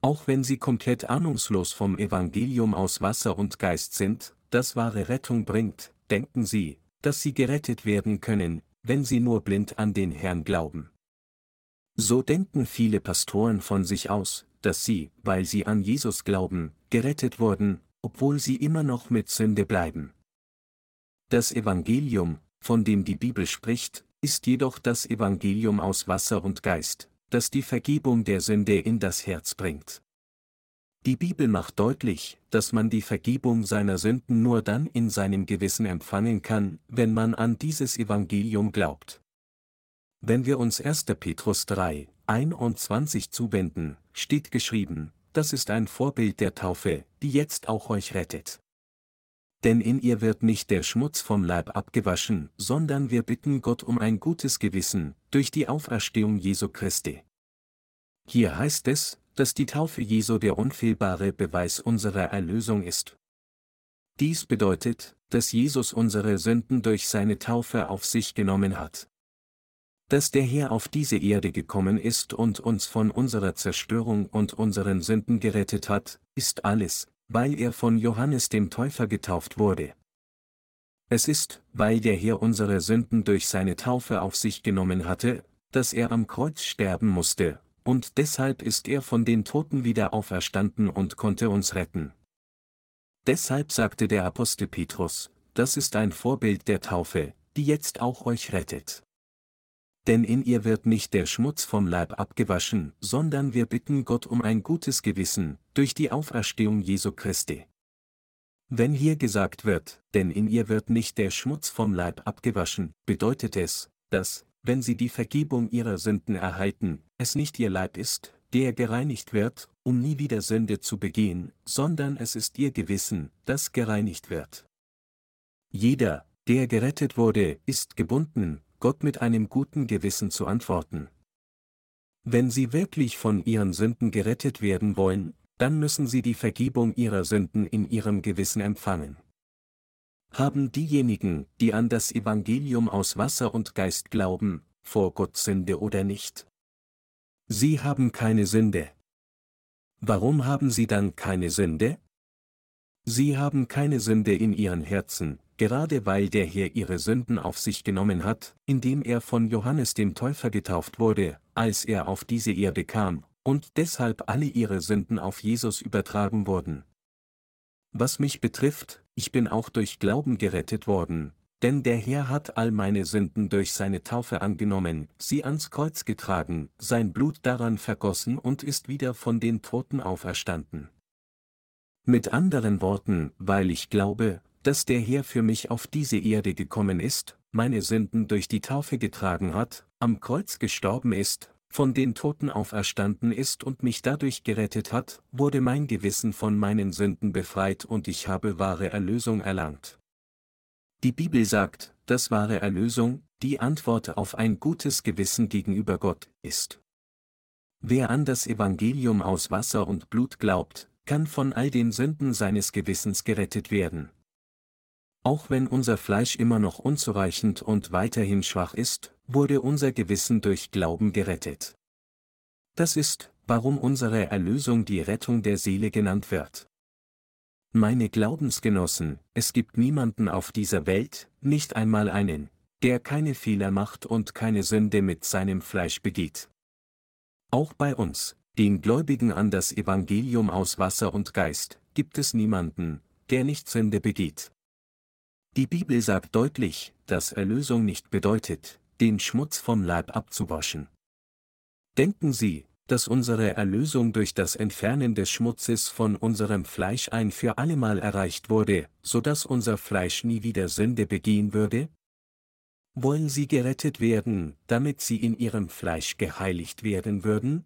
Auch wenn sie komplett ahnungslos vom Evangelium aus Wasser und Geist sind, das wahre Rettung bringt, denken sie, dass sie gerettet werden können, wenn sie nur blind an den Herrn glauben. So denken viele Pastoren von sich aus, dass sie, weil sie an Jesus glauben, gerettet wurden, obwohl sie immer noch mit Sünde bleiben. Das Evangelium, von dem die Bibel spricht, ist jedoch das Evangelium aus Wasser und Geist, das die Vergebung der Sünde in das Herz bringt. Die Bibel macht deutlich, dass man die Vergebung seiner Sünden nur dann in seinem Gewissen empfangen kann, wenn man an dieses Evangelium glaubt. Wenn wir uns 1. Petrus 3, 21 zuwenden, steht geschrieben, das ist ein Vorbild der Taufe, die jetzt auch euch rettet. Denn in ihr wird nicht der Schmutz vom Leib abgewaschen, sondern wir bitten Gott um ein gutes Gewissen, durch die Auferstehung Jesu Christi. Hier heißt es, dass die Taufe Jesu der unfehlbare Beweis unserer Erlösung ist. Dies bedeutet, dass Jesus unsere Sünden durch seine Taufe auf sich genommen hat. Dass der Herr auf diese Erde gekommen ist und uns von unserer Zerstörung und unseren Sünden gerettet hat, ist alles, weil er von Johannes dem Täufer getauft wurde. Es ist, weil der Herr unsere Sünden durch seine Taufe auf sich genommen hatte, dass er am Kreuz sterben musste, und deshalb ist er von den Toten wieder auferstanden und konnte uns retten. Deshalb sagte der Apostel Petrus, das ist ein Vorbild der Taufe, die jetzt auch euch rettet. Denn in ihr wird nicht der Schmutz vom Leib abgewaschen, sondern wir bitten Gott um ein gutes Gewissen, durch die Auferstehung Jesu Christi. Wenn hier gesagt wird, denn in ihr wird nicht der Schmutz vom Leib abgewaschen, bedeutet es, dass, wenn sie die Vergebung ihrer Sünden erhalten, es nicht ihr Leib ist, der gereinigt wird, um nie wieder Sünde zu begehen, sondern es ist ihr Gewissen, das gereinigt wird. Jeder, der gerettet wurde, ist gebunden, Gott mit einem guten Gewissen zu antworten. Wenn sie wirklich von ihren Sünden gerettet werden wollen, dann müssen sie die Vergebung ihrer Sünden in ihrem Gewissen empfangen. Haben diejenigen, die an das Evangelium aus Wasser und Geist glauben, vor Gott Sünde oder nicht? Sie haben keine Sünde. Warum haben sie dann keine Sünde? Sie haben keine Sünde in ihren Herzen, gerade weil der Herr ihre Sünden auf sich genommen hat, indem er von Johannes dem Täufer getauft wurde, als er auf diese Erde kam, und deshalb alle ihre Sünden auf Jesus übertragen wurden. Was mich betrifft, ich bin auch durch Glauben gerettet worden, denn der Herr hat all meine Sünden durch seine Taufe angenommen, sie ans Kreuz getragen, sein Blut daran vergossen und ist wieder von den Toten auferstanden. Mit anderen Worten, weil ich glaube, dass der Herr für mich auf diese Erde gekommen ist, meine Sünden durch die Taufe getragen hat, am Kreuz gestorben ist, von den Toten auferstanden ist und mich dadurch gerettet hat, wurde mein Gewissen von meinen Sünden befreit und ich habe wahre Erlösung erlangt. Die Bibel sagt, dass wahre Erlösung, die Antwort auf ein gutes Gewissen gegenüber Gott, ist. Wer an das Evangelium aus Wasser und Blut glaubt, kann von all den Sünden seines Gewissens gerettet werden. Auch wenn unser Fleisch immer noch unzureichend und weiterhin schwach ist, wurde unser Gewissen durch Glauben gerettet. Das ist, warum unsere Erlösung die Rettung der Seele genannt wird. Meine Glaubensgenossen, es gibt niemanden auf dieser Welt, nicht einmal einen, der keine Fehler macht und keine Sünde mit seinem Fleisch begeht. Auch bei uns, den Gläubigen an das Evangelium aus Wasser und Geist, gibt es niemanden, der nicht Sünde begeht. Die Bibel sagt deutlich, dass Erlösung nicht bedeutet, den Schmutz vom Leib abzuwaschen. Denken Sie, dass unsere Erlösung durch das Entfernen des Schmutzes von unserem Fleisch ein für allemal erreicht wurde, so dass unser Fleisch nie wieder Sünde begehen würde? Wollen Sie gerettet werden, damit Sie in Ihrem Fleisch geheiligt werden würden?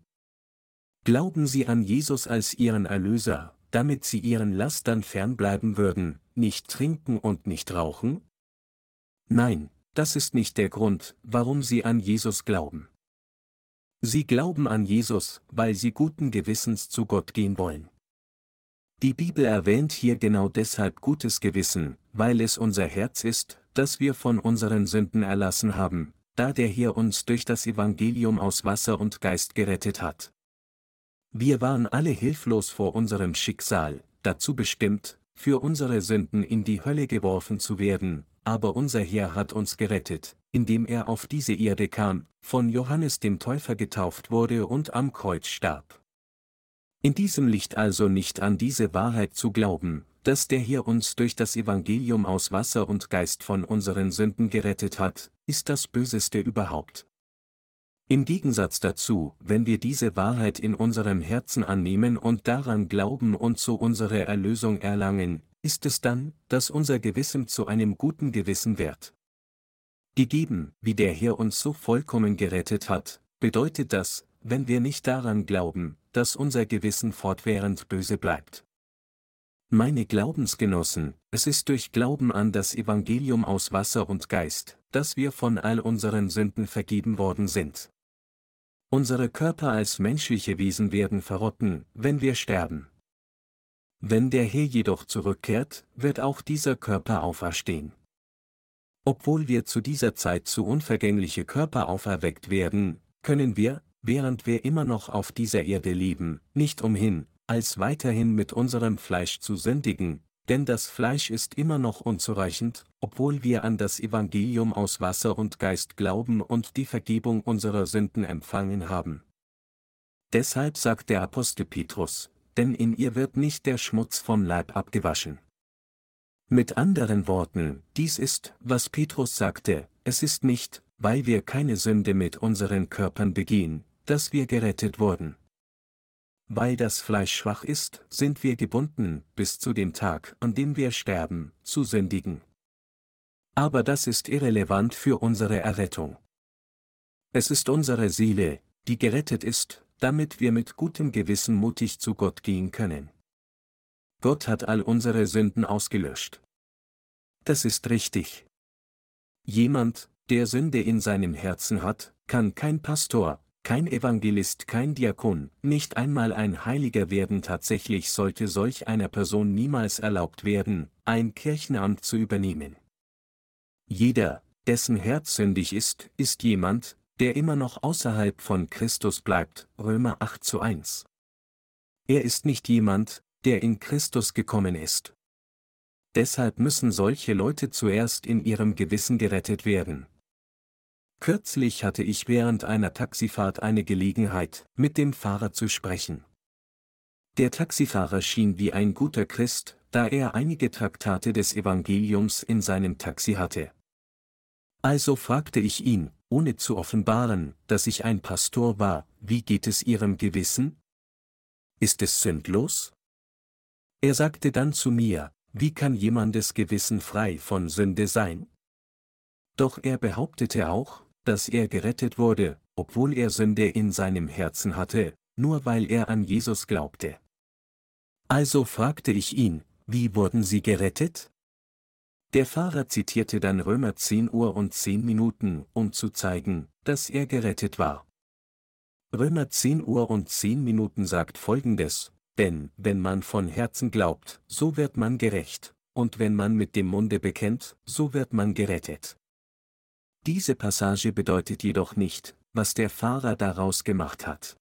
Glauben Sie an Jesus als Ihren Erlöser, damit Sie Ihren Lastern fernbleiben würden, nicht trinken und nicht rauchen? Nein, das ist nicht der Grund, warum sie an Jesus glauben. Sie glauben an Jesus, weil sie guten Gewissens zu Gott gehen wollen. Die Bibel erwähnt hier genau deshalb gutes Gewissen, weil es unser Herz ist, das wir von unseren Sünden erlassen haben, da der Herr uns durch das Evangelium aus Wasser und Geist gerettet hat. Wir waren alle hilflos vor unserem Schicksal, dazu bestimmt, für unsere Sünden in die Hölle geworfen zu werden, aber unser Herr hat uns gerettet, indem er auf diese Erde kam, von Johannes dem Täufer getauft wurde und am Kreuz starb. In diesem Licht also nicht an diese Wahrheit zu glauben, dass der Herr uns durch das Evangelium aus Wasser und Geist von unseren Sünden gerettet hat, ist das Böseste überhaupt. Im Gegensatz dazu, wenn wir diese Wahrheit in unserem Herzen annehmen und daran glauben und so unsere Erlösung erlangen, ist es dann, dass unser Gewissen zu einem guten Gewissen wird. Gegeben, wie der Herr uns so vollkommen gerettet hat, bedeutet das, wenn wir nicht daran glauben, dass unser Gewissen fortwährend böse bleibt. Meine Glaubensgenossen, es ist durch Glauben an das Evangelium aus Wasser und Geist, dass wir von all unseren Sünden vergeben worden sind. Unsere Körper als menschliche Wesen werden verrotten, wenn wir sterben. Wenn der Herr jedoch zurückkehrt, wird auch dieser Körper auferstehen. Obwohl wir zu dieser Zeit zu unvergängliche Körper auferweckt werden, können wir, während wir immer noch auf dieser Erde leben, nicht umhin, als weiterhin mit unserem Fleisch zu sündigen, denn das Fleisch ist immer noch unzureichend, obwohl wir an das Evangelium aus Wasser und Geist glauben und die Vergebung unserer Sünden empfangen haben. Deshalb sagt der Apostel Petrus, denn in ihr wird nicht der Schmutz vom Leib abgewaschen. Mit anderen Worten, dies ist, was Petrus sagte, es ist nicht, weil wir keine Sünde mit unseren Körpern begehen, dass wir gerettet wurden. Weil das Fleisch schwach ist, sind wir gebunden, bis zu dem Tag, an dem wir sterben, zu sündigen. Aber das ist irrelevant für unsere Errettung. Es ist unsere Seele, die gerettet ist, damit wir mit gutem Gewissen mutig zu Gott gehen können. Gott hat all unsere Sünden ausgelöscht. Das ist richtig. Jemand, der Sünde in seinem Herzen hat, kann kein Pastor, kein Evangelist, kein Diakon, nicht einmal ein Heiliger werden tatsächlich sollte solch einer Person niemals erlaubt werden, ein Kirchenamt zu übernehmen. Jeder, dessen Herz sündig ist, ist jemand, der immer noch außerhalb von Christus bleibt, Römer 8 zu 1. Er ist nicht jemand, der in Christus gekommen ist. Deshalb müssen solche Leute zuerst in ihrem Gewissen gerettet werden. Kürzlich hatte ich während einer Taxifahrt eine Gelegenheit, mit dem Fahrer zu sprechen. Der Taxifahrer schien wie ein guter Christ, da er einige Traktate des Evangeliums in seinem Taxi hatte. Also fragte ich ihn, ohne zu offenbaren, dass ich ein Pastor war, wie geht es Ihrem Gewissen? Ist es sündlos? Er sagte dann zu mir, wie kann jemandes Gewissen frei von Sünde sein? Doch er behauptete auch, dass er gerettet wurde, obwohl er Sünde in seinem Herzen hatte, nur weil er an Jesus glaubte. Also fragte ich ihn, wie wurden Sie gerettet? Der Fahrer zitierte dann Römer 10 Uhr und 10 Minuten, um zu zeigen, dass er gerettet war. Römer 10 Uhr und 10 Minuten sagt folgendes, denn, wenn man von Herzen glaubt, so wird man gerecht, und wenn man mit dem Munde bekennt, so wird man gerettet. Diese Passage bedeutet jedoch nicht, was der Fahrer daraus gemacht hat.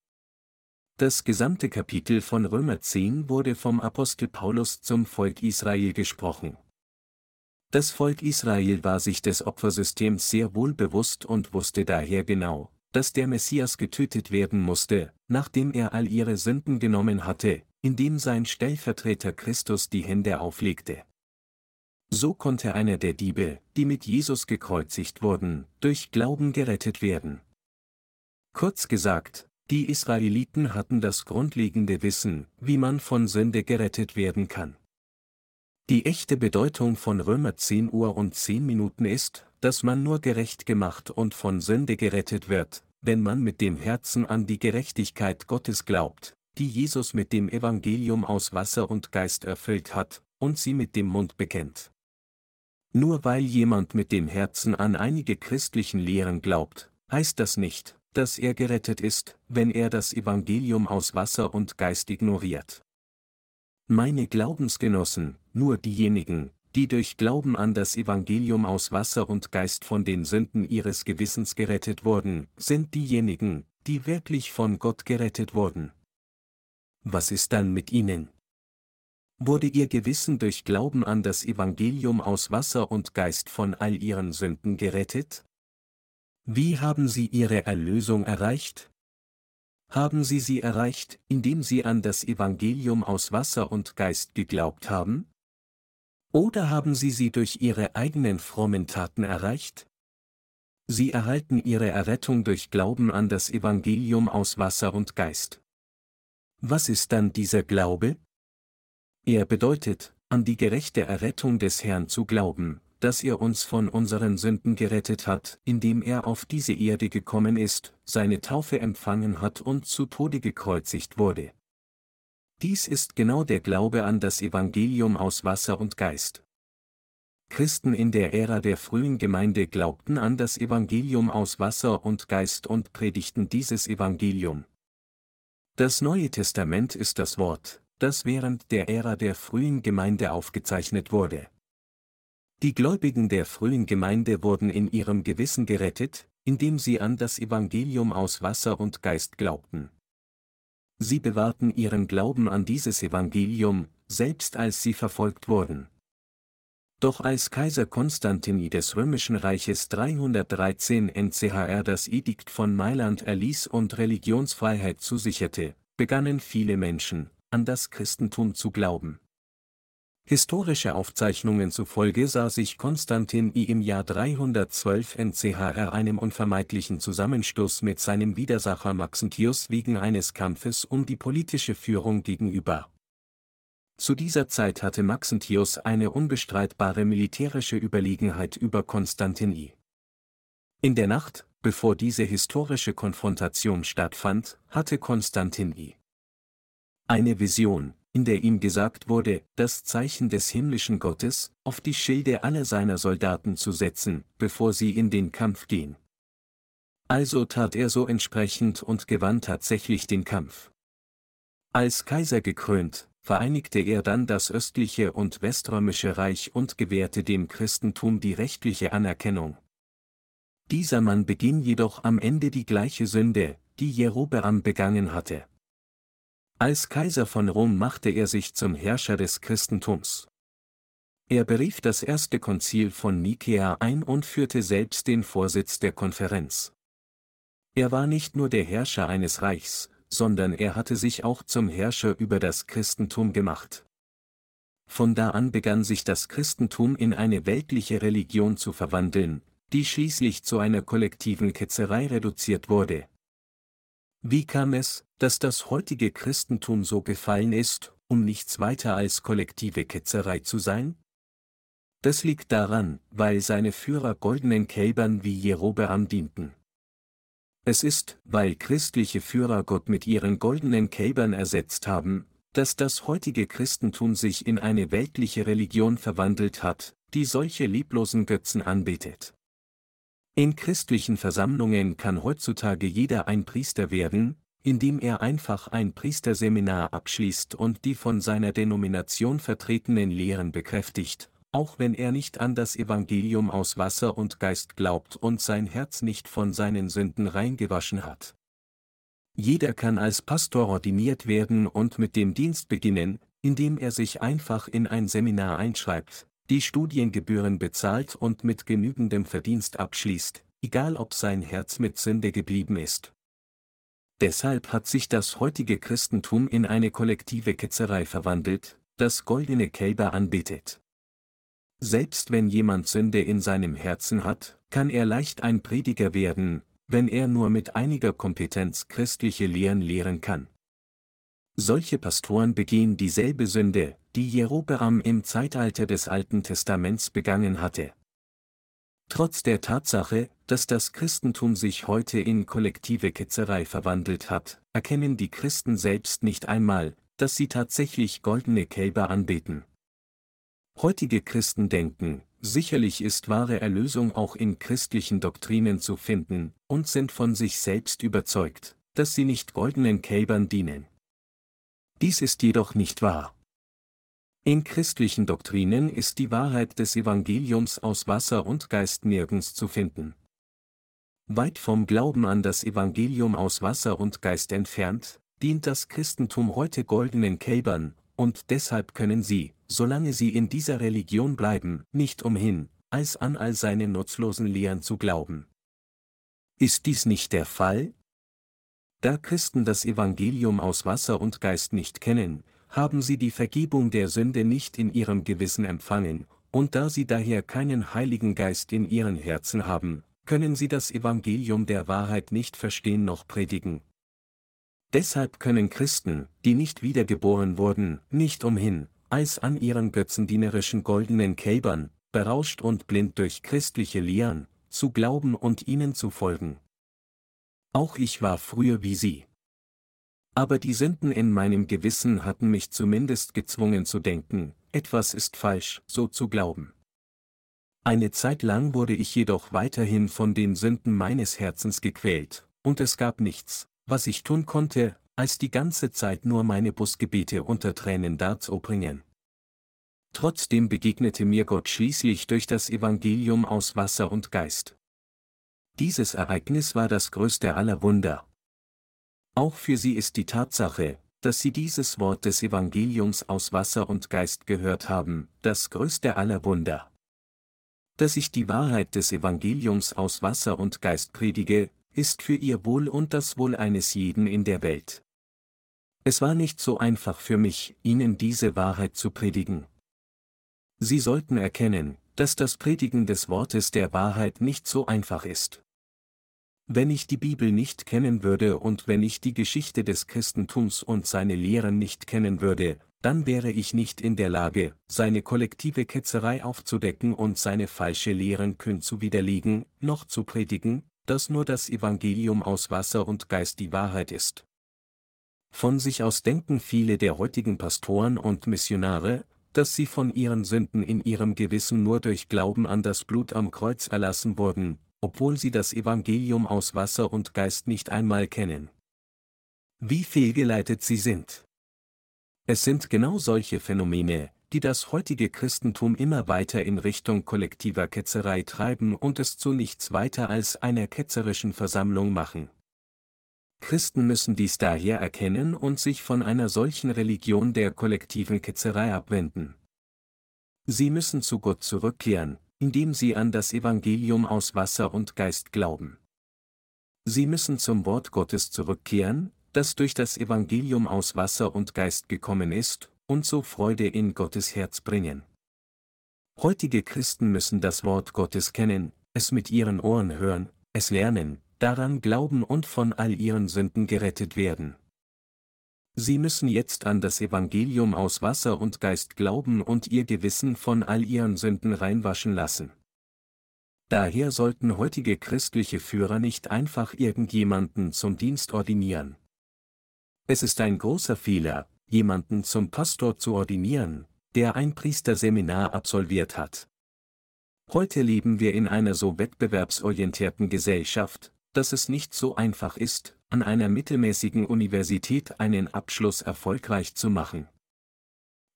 Das gesamte Kapitel von Römer 10 wurde vom Apostel Paulus zum Volk Israel gesprochen. Das Volk Israel war sich des Opfersystems sehr wohl bewusst und wusste daher genau, dass der Messias getötet werden musste, nachdem er all ihre Sünden genommen hatte, indem sein Stellvertreter Christus die Hände auflegte. So konnte einer der Diebe, die mit Jesus gekreuzigt wurden, durch Glauben gerettet werden. Kurz gesagt, die Israeliten hatten das grundlegende Wissen, wie man von Sünde gerettet werden kann. Die echte Bedeutung von Römer 10 Uhr und 10 Minuten ist, dass man nur gerecht gemacht und von Sünde gerettet wird, wenn man mit dem Herzen an die Gerechtigkeit Gottes glaubt, die Jesus mit dem Evangelium aus Wasser und Geist erfüllt hat, und sie mit dem Mund bekennt. Nur weil jemand mit dem Herzen an einige christlichen Lehren glaubt, heißt das nicht, dass er gerettet ist, wenn er das Evangelium aus Wasser und Geist ignoriert. Meine Glaubensgenossen, nur diejenigen, die durch Glauben an das Evangelium aus Wasser und Geist von den Sünden ihres Gewissens gerettet wurden, sind diejenigen, die wirklich von Gott gerettet wurden. Was ist dann mit ihnen? Wurde ihr Gewissen durch Glauben an das Evangelium aus Wasser und Geist von all ihren Sünden gerettet? Wie haben sie ihre Erlösung erreicht? Haben sie sie erreicht, indem sie an das Evangelium aus Wasser und Geist geglaubt haben? Oder haben sie sie durch ihre eigenen frommen Taten erreicht? Sie erhalten ihre Errettung durch Glauben an das Evangelium aus Wasser und Geist. Was ist dann dieser Glaube? Er bedeutet, an die gerechte Errettung des Herrn zu glauben, dass er uns von unseren Sünden gerettet hat, indem er auf diese Erde gekommen ist, seine Taufe empfangen hat und zu Tode gekreuzigt wurde. Dies ist genau der Glaube an das Evangelium aus Wasser und Geist. Christen in der Ära der frühen Gemeinde glaubten an das Evangelium aus Wasser und Geist und predigten dieses Evangelium. Das Neue Testament ist das Wort, das während der Ära der frühen Gemeinde aufgezeichnet wurde. Die Gläubigen der frühen Gemeinde wurden in ihrem Gewissen gerettet, indem sie an das Evangelium aus Wasser und Geist glaubten. Sie bewahrten ihren Glauben an dieses Evangelium, selbst als sie verfolgt wurden. Doch als Kaiser Konstantin des Römischen Reiches 313 NCHR das Edikt von Mailand erließ und Religionsfreiheit zusicherte, begannen viele Menschen, an das Christentum zu glauben. Historische Aufzeichnungen zufolge sah sich Konstantin I im Jahr 312 NCHR einem unvermeidlichen Zusammenstoß mit seinem Widersacher Maxentius wegen eines Kampfes um die politische Führung gegenüber. Zu dieser Zeit hatte Maxentius eine unbestreitbare militärische Überlegenheit über Konstantin I. In der Nacht, bevor diese historische Konfrontation stattfand, hatte Konstantin I. eine Vision, in der ihm gesagt wurde, das Zeichen des himmlischen Gottes auf die Schilde aller seiner Soldaten zu setzen, bevor sie in den Kampf gehen. Also tat er so entsprechend und gewann tatsächlich den Kampf. Als Kaiser gekrönt, vereinigte er dann das östliche und weströmische Reich und gewährte dem Christentum die rechtliche Anerkennung. Dieser Mann beging jedoch am Ende die gleiche Sünde, die Jerobeam begangen hatte. Als Kaiser von Rom machte er sich zum Herrscher des Christentums. Er berief das erste Konzil von Nikea ein und führte selbst den Vorsitz der Konferenz. Er war nicht nur der Herrscher eines Reichs, sondern er hatte sich auch zum Herrscher über das Christentum gemacht. Von da an begann sich das Christentum in eine weltliche Religion zu verwandeln, die schließlich zu einer kollektiven Ketzerei reduziert wurde. Wie kam es, dass das heutige Christentum so gefallen ist, um nichts weiter als kollektive Ketzerei zu sein? Das liegt daran, weil seine Führer goldenen Kälbern wie Jerobeam dienten. Es ist, weil christliche Führer Gott mit ihren goldenen Kälbern ersetzt haben, dass das heutige Christentum sich in eine weltliche Religion verwandelt hat, die solche lieblosen Götzen anbetet. In christlichen Versammlungen kann heutzutage jeder ein Priester werden, indem er einfach ein Priesterseminar abschließt und die von seiner Denomination vertretenen Lehren bekräftigt, auch wenn er nicht an das Evangelium aus Wasser und Geist glaubt und sein Herz nicht von seinen Sünden reingewaschen hat. Jeder kann als Pastor ordiniert werden und mit dem Dienst beginnen, indem er sich einfach in ein Seminar einschreibt, die Studiengebühren bezahlt und mit genügendem Verdienst abschließt, egal ob sein Herz mit Sünde geblieben ist. Deshalb hat sich das heutige Christentum in eine kollektive Ketzerei verwandelt, das goldene Kälber anbetet. Selbst wenn jemand Sünde in seinem Herzen hat, kann er leicht ein Prediger werden, wenn er nur mit einiger Kompetenz christliche Lehren lehren kann. Solche Pastoren begehen dieselbe Sünde, die Jerobeam im Zeitalter des Alten Testaments begangen hatte. Trotz der Tatsache, dass das Christentum sich heute in kollektive Ketzerei verwandelt hat, erkennen die Christen selbst nicht einmal, dass sie tatsächlich goldene Kälber anbeten. Heutige Christen denken, sicherlich ist wahre Erlösung auch in christlichen Doktrinen zu finden, und sind von sich selbst überzeugt, dass sie nicht goldenen Kälbern dienen. Dies ist jedoch nicht wahr. In christlichen Doktrinen ist die Wahrheit des Evangeliums aus Wasser und Geist nirgends zu finden. Weit vom Glauben an das Evangelium aus Wasser und Geist entfernt, dient das Christentum heute goldenen Kälbern, und deshalb können sie, solange sie in dieser Religion bleiben, nicht umhin, als an all seine nutzlosen Lehren zu glauben. Ist dies nicht der Fall? Da Christen das Evangelium aus Wasser und Geist nicht kennen, haben sie die Vergebung der Sünde nicht in ihrem Gewissen empfangen, und da sie daher keinen Heiligen Geist in ihren Herzen haben, können sie das Evangelium der Wahrheit nicht verstehen noch predigen. Deshalb können Christen, die nicht wiedergeboren wurden, nicht umhin, als an ihren götzendienerischen goldenen Kälbern, berauscht und blind durch christliche Lehren, zu glauben und ihnen zu folgen. Auch ich war früher wie sie. Aber die Sünden in meinem Gewissen hatten mich zumindest gezwungen zu denken, etwas ist falsch, so zu glauben. Eine Zeit lang wurde ich jedoch weiterhin von den Sünden meines Herzens gequält, und es gab nichts, was ich tun konnte, als die ganze Zeit nur meine Busgebete unter Tränen darzubringen. Trotzdem begegnete mir Gott schließlich durch das Evangelium aus Wasser und Geist. Dieses Ereignis war das größte aller Wunder, auch für sie ist die Tatsache, dass sie dieses Wort des Evangeliums aus Wasser und Geist gehört haben, das größte aller Wunder. Dass ich die Wahrheit des Evangeliums aus Wasser und Geist predige, ist für ihr Wohl und das Wohl eines jeden in der Welt. Es war nicht so einfach für mich, ihnen diese Wahrheit zu predigen. Sie sollten erkennen, dass das Predigen des Wortes der Wahrheit nicht so einfach ist. Wenn ich die Bibel nicht kennen würde und wenn ich die Geschichte des Christentums und seine Lehren nicht kennen würde, dann wäre ich nicht in der Lage, seine kollektive Ketzerei aufzudecken und seine falsche Lehren kühn zu widerlegen, noch zu predigen, dass nur das Evangelium aus Wasser und Geist die Wahrheit ist. Von sich aus denken viele der heutigen Pastoren und Missionare, dass sie von ihren Sünden in ihrem Gewissen nur durch Glauben an das Blut am Kreuz erlassen wurden, obwohl sie das Evangelium aus Wasser und Geist nicht einmal kennen. Wie fehlgeleitet sie sind. Es sind genau solche Phänomene, die das heutige Christentum immer weiter in Richtung kollektiver Ketzerei treiben und es zu nichts weiter als einer ketzerischen Versammlung machen. Christen müssen dies daher erkennen und sich von einer solchen Religion der kollektiven Ketzerei abwenden. Sie müssen zu Gott zurückkehren, indem sie an das Evangelium aus Wasser und Geist glauben. Sie müssen zum Wort Gottes zurückkehren, das durch das Evangelium aus Wasser und Geist gekommen ist, und so Freude in Gottes Herz bringen. Heutige Christen müssen das Wort Gottes kennen, es mit ihren Ohren hören, es lernen, daran glauben und von all ihren Sünden gerettet werden. Sie müssen jetzt an das Evangelium aus Wasser und Geist glauben und ihr Gewissen von all ihren Sünden reinwaschen lassen. Daher sollten heutige christliche Führer nicht einfach irgendjemanden zum Dienst ordinieren. Es ist ein großer Fehler, jemanden zum Pastor zu ordinieren, der ein Priesterseminar absolviert hat. Heute leben wir in einer so wettbewerbsorientierten Gesellschaft, dass es nicht so einfach ist, an einer mittelmäßigen Universität einen Abschluss erfolgreich zu machen.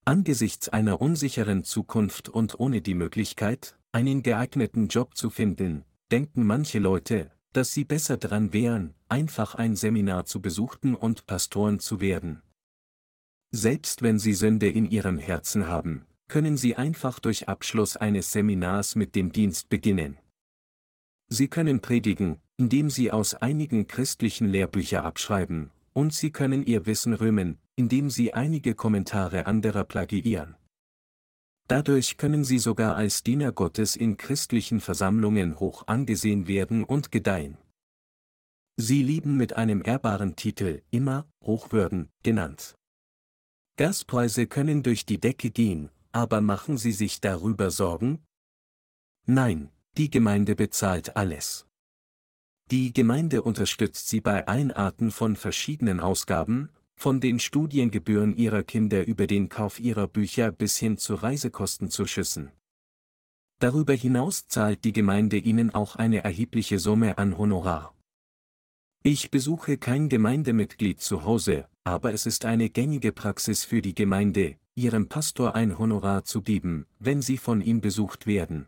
Angesichts einer unsicheren Zukunft und ohne die Möglichkeit, einen geeigneten Job zu finden, denken manche Leute, dass sie besser dran wären, einfach ein Seminar zu besuchen und Pastoren zu werden. Selbst wenn sie Sünde in ihrem Herzen haben, können sie einfach durch Abschluss eines Seminars mit dem Dienst beginnen. Sie können predigen, indem sie aus einigen christlichen Lehrbücher abschreiben, und sie können ihr Wissen rühmen, indem sie einige Kommentare anderer plagiieren. Dadurch können sie sogar als Diener Gottes in christlichen Versammlungen hoch angesehen werden und gedeihen. Sie lieben mit einem ehrbaren Titel immer Hochwürden genannt. Gaspreise können durch die Decke gehen, aber machen Sie sich darüber Sorgen? Nein, die Gemeinde bezahlt alles. Die Gemeinde unterstützt sie bei allen Arten von verschiedenen Ausgaben, von den Studiengebühren ihrer Kinder über den Kauf ihrer Bücher bis hin zu Reisekostenzuschüssen. Darüber hinaus zahlt die Gemeinde ihnen auch eine erhebliche Summe an Honorar. Ich besuche kein Gemeindemitglied zu Hause, aber es ist eine gängige Praxis für die Gemeinde, ihrem Pastor ein Honorar zu geben, wenn sie von ihm besucht werden.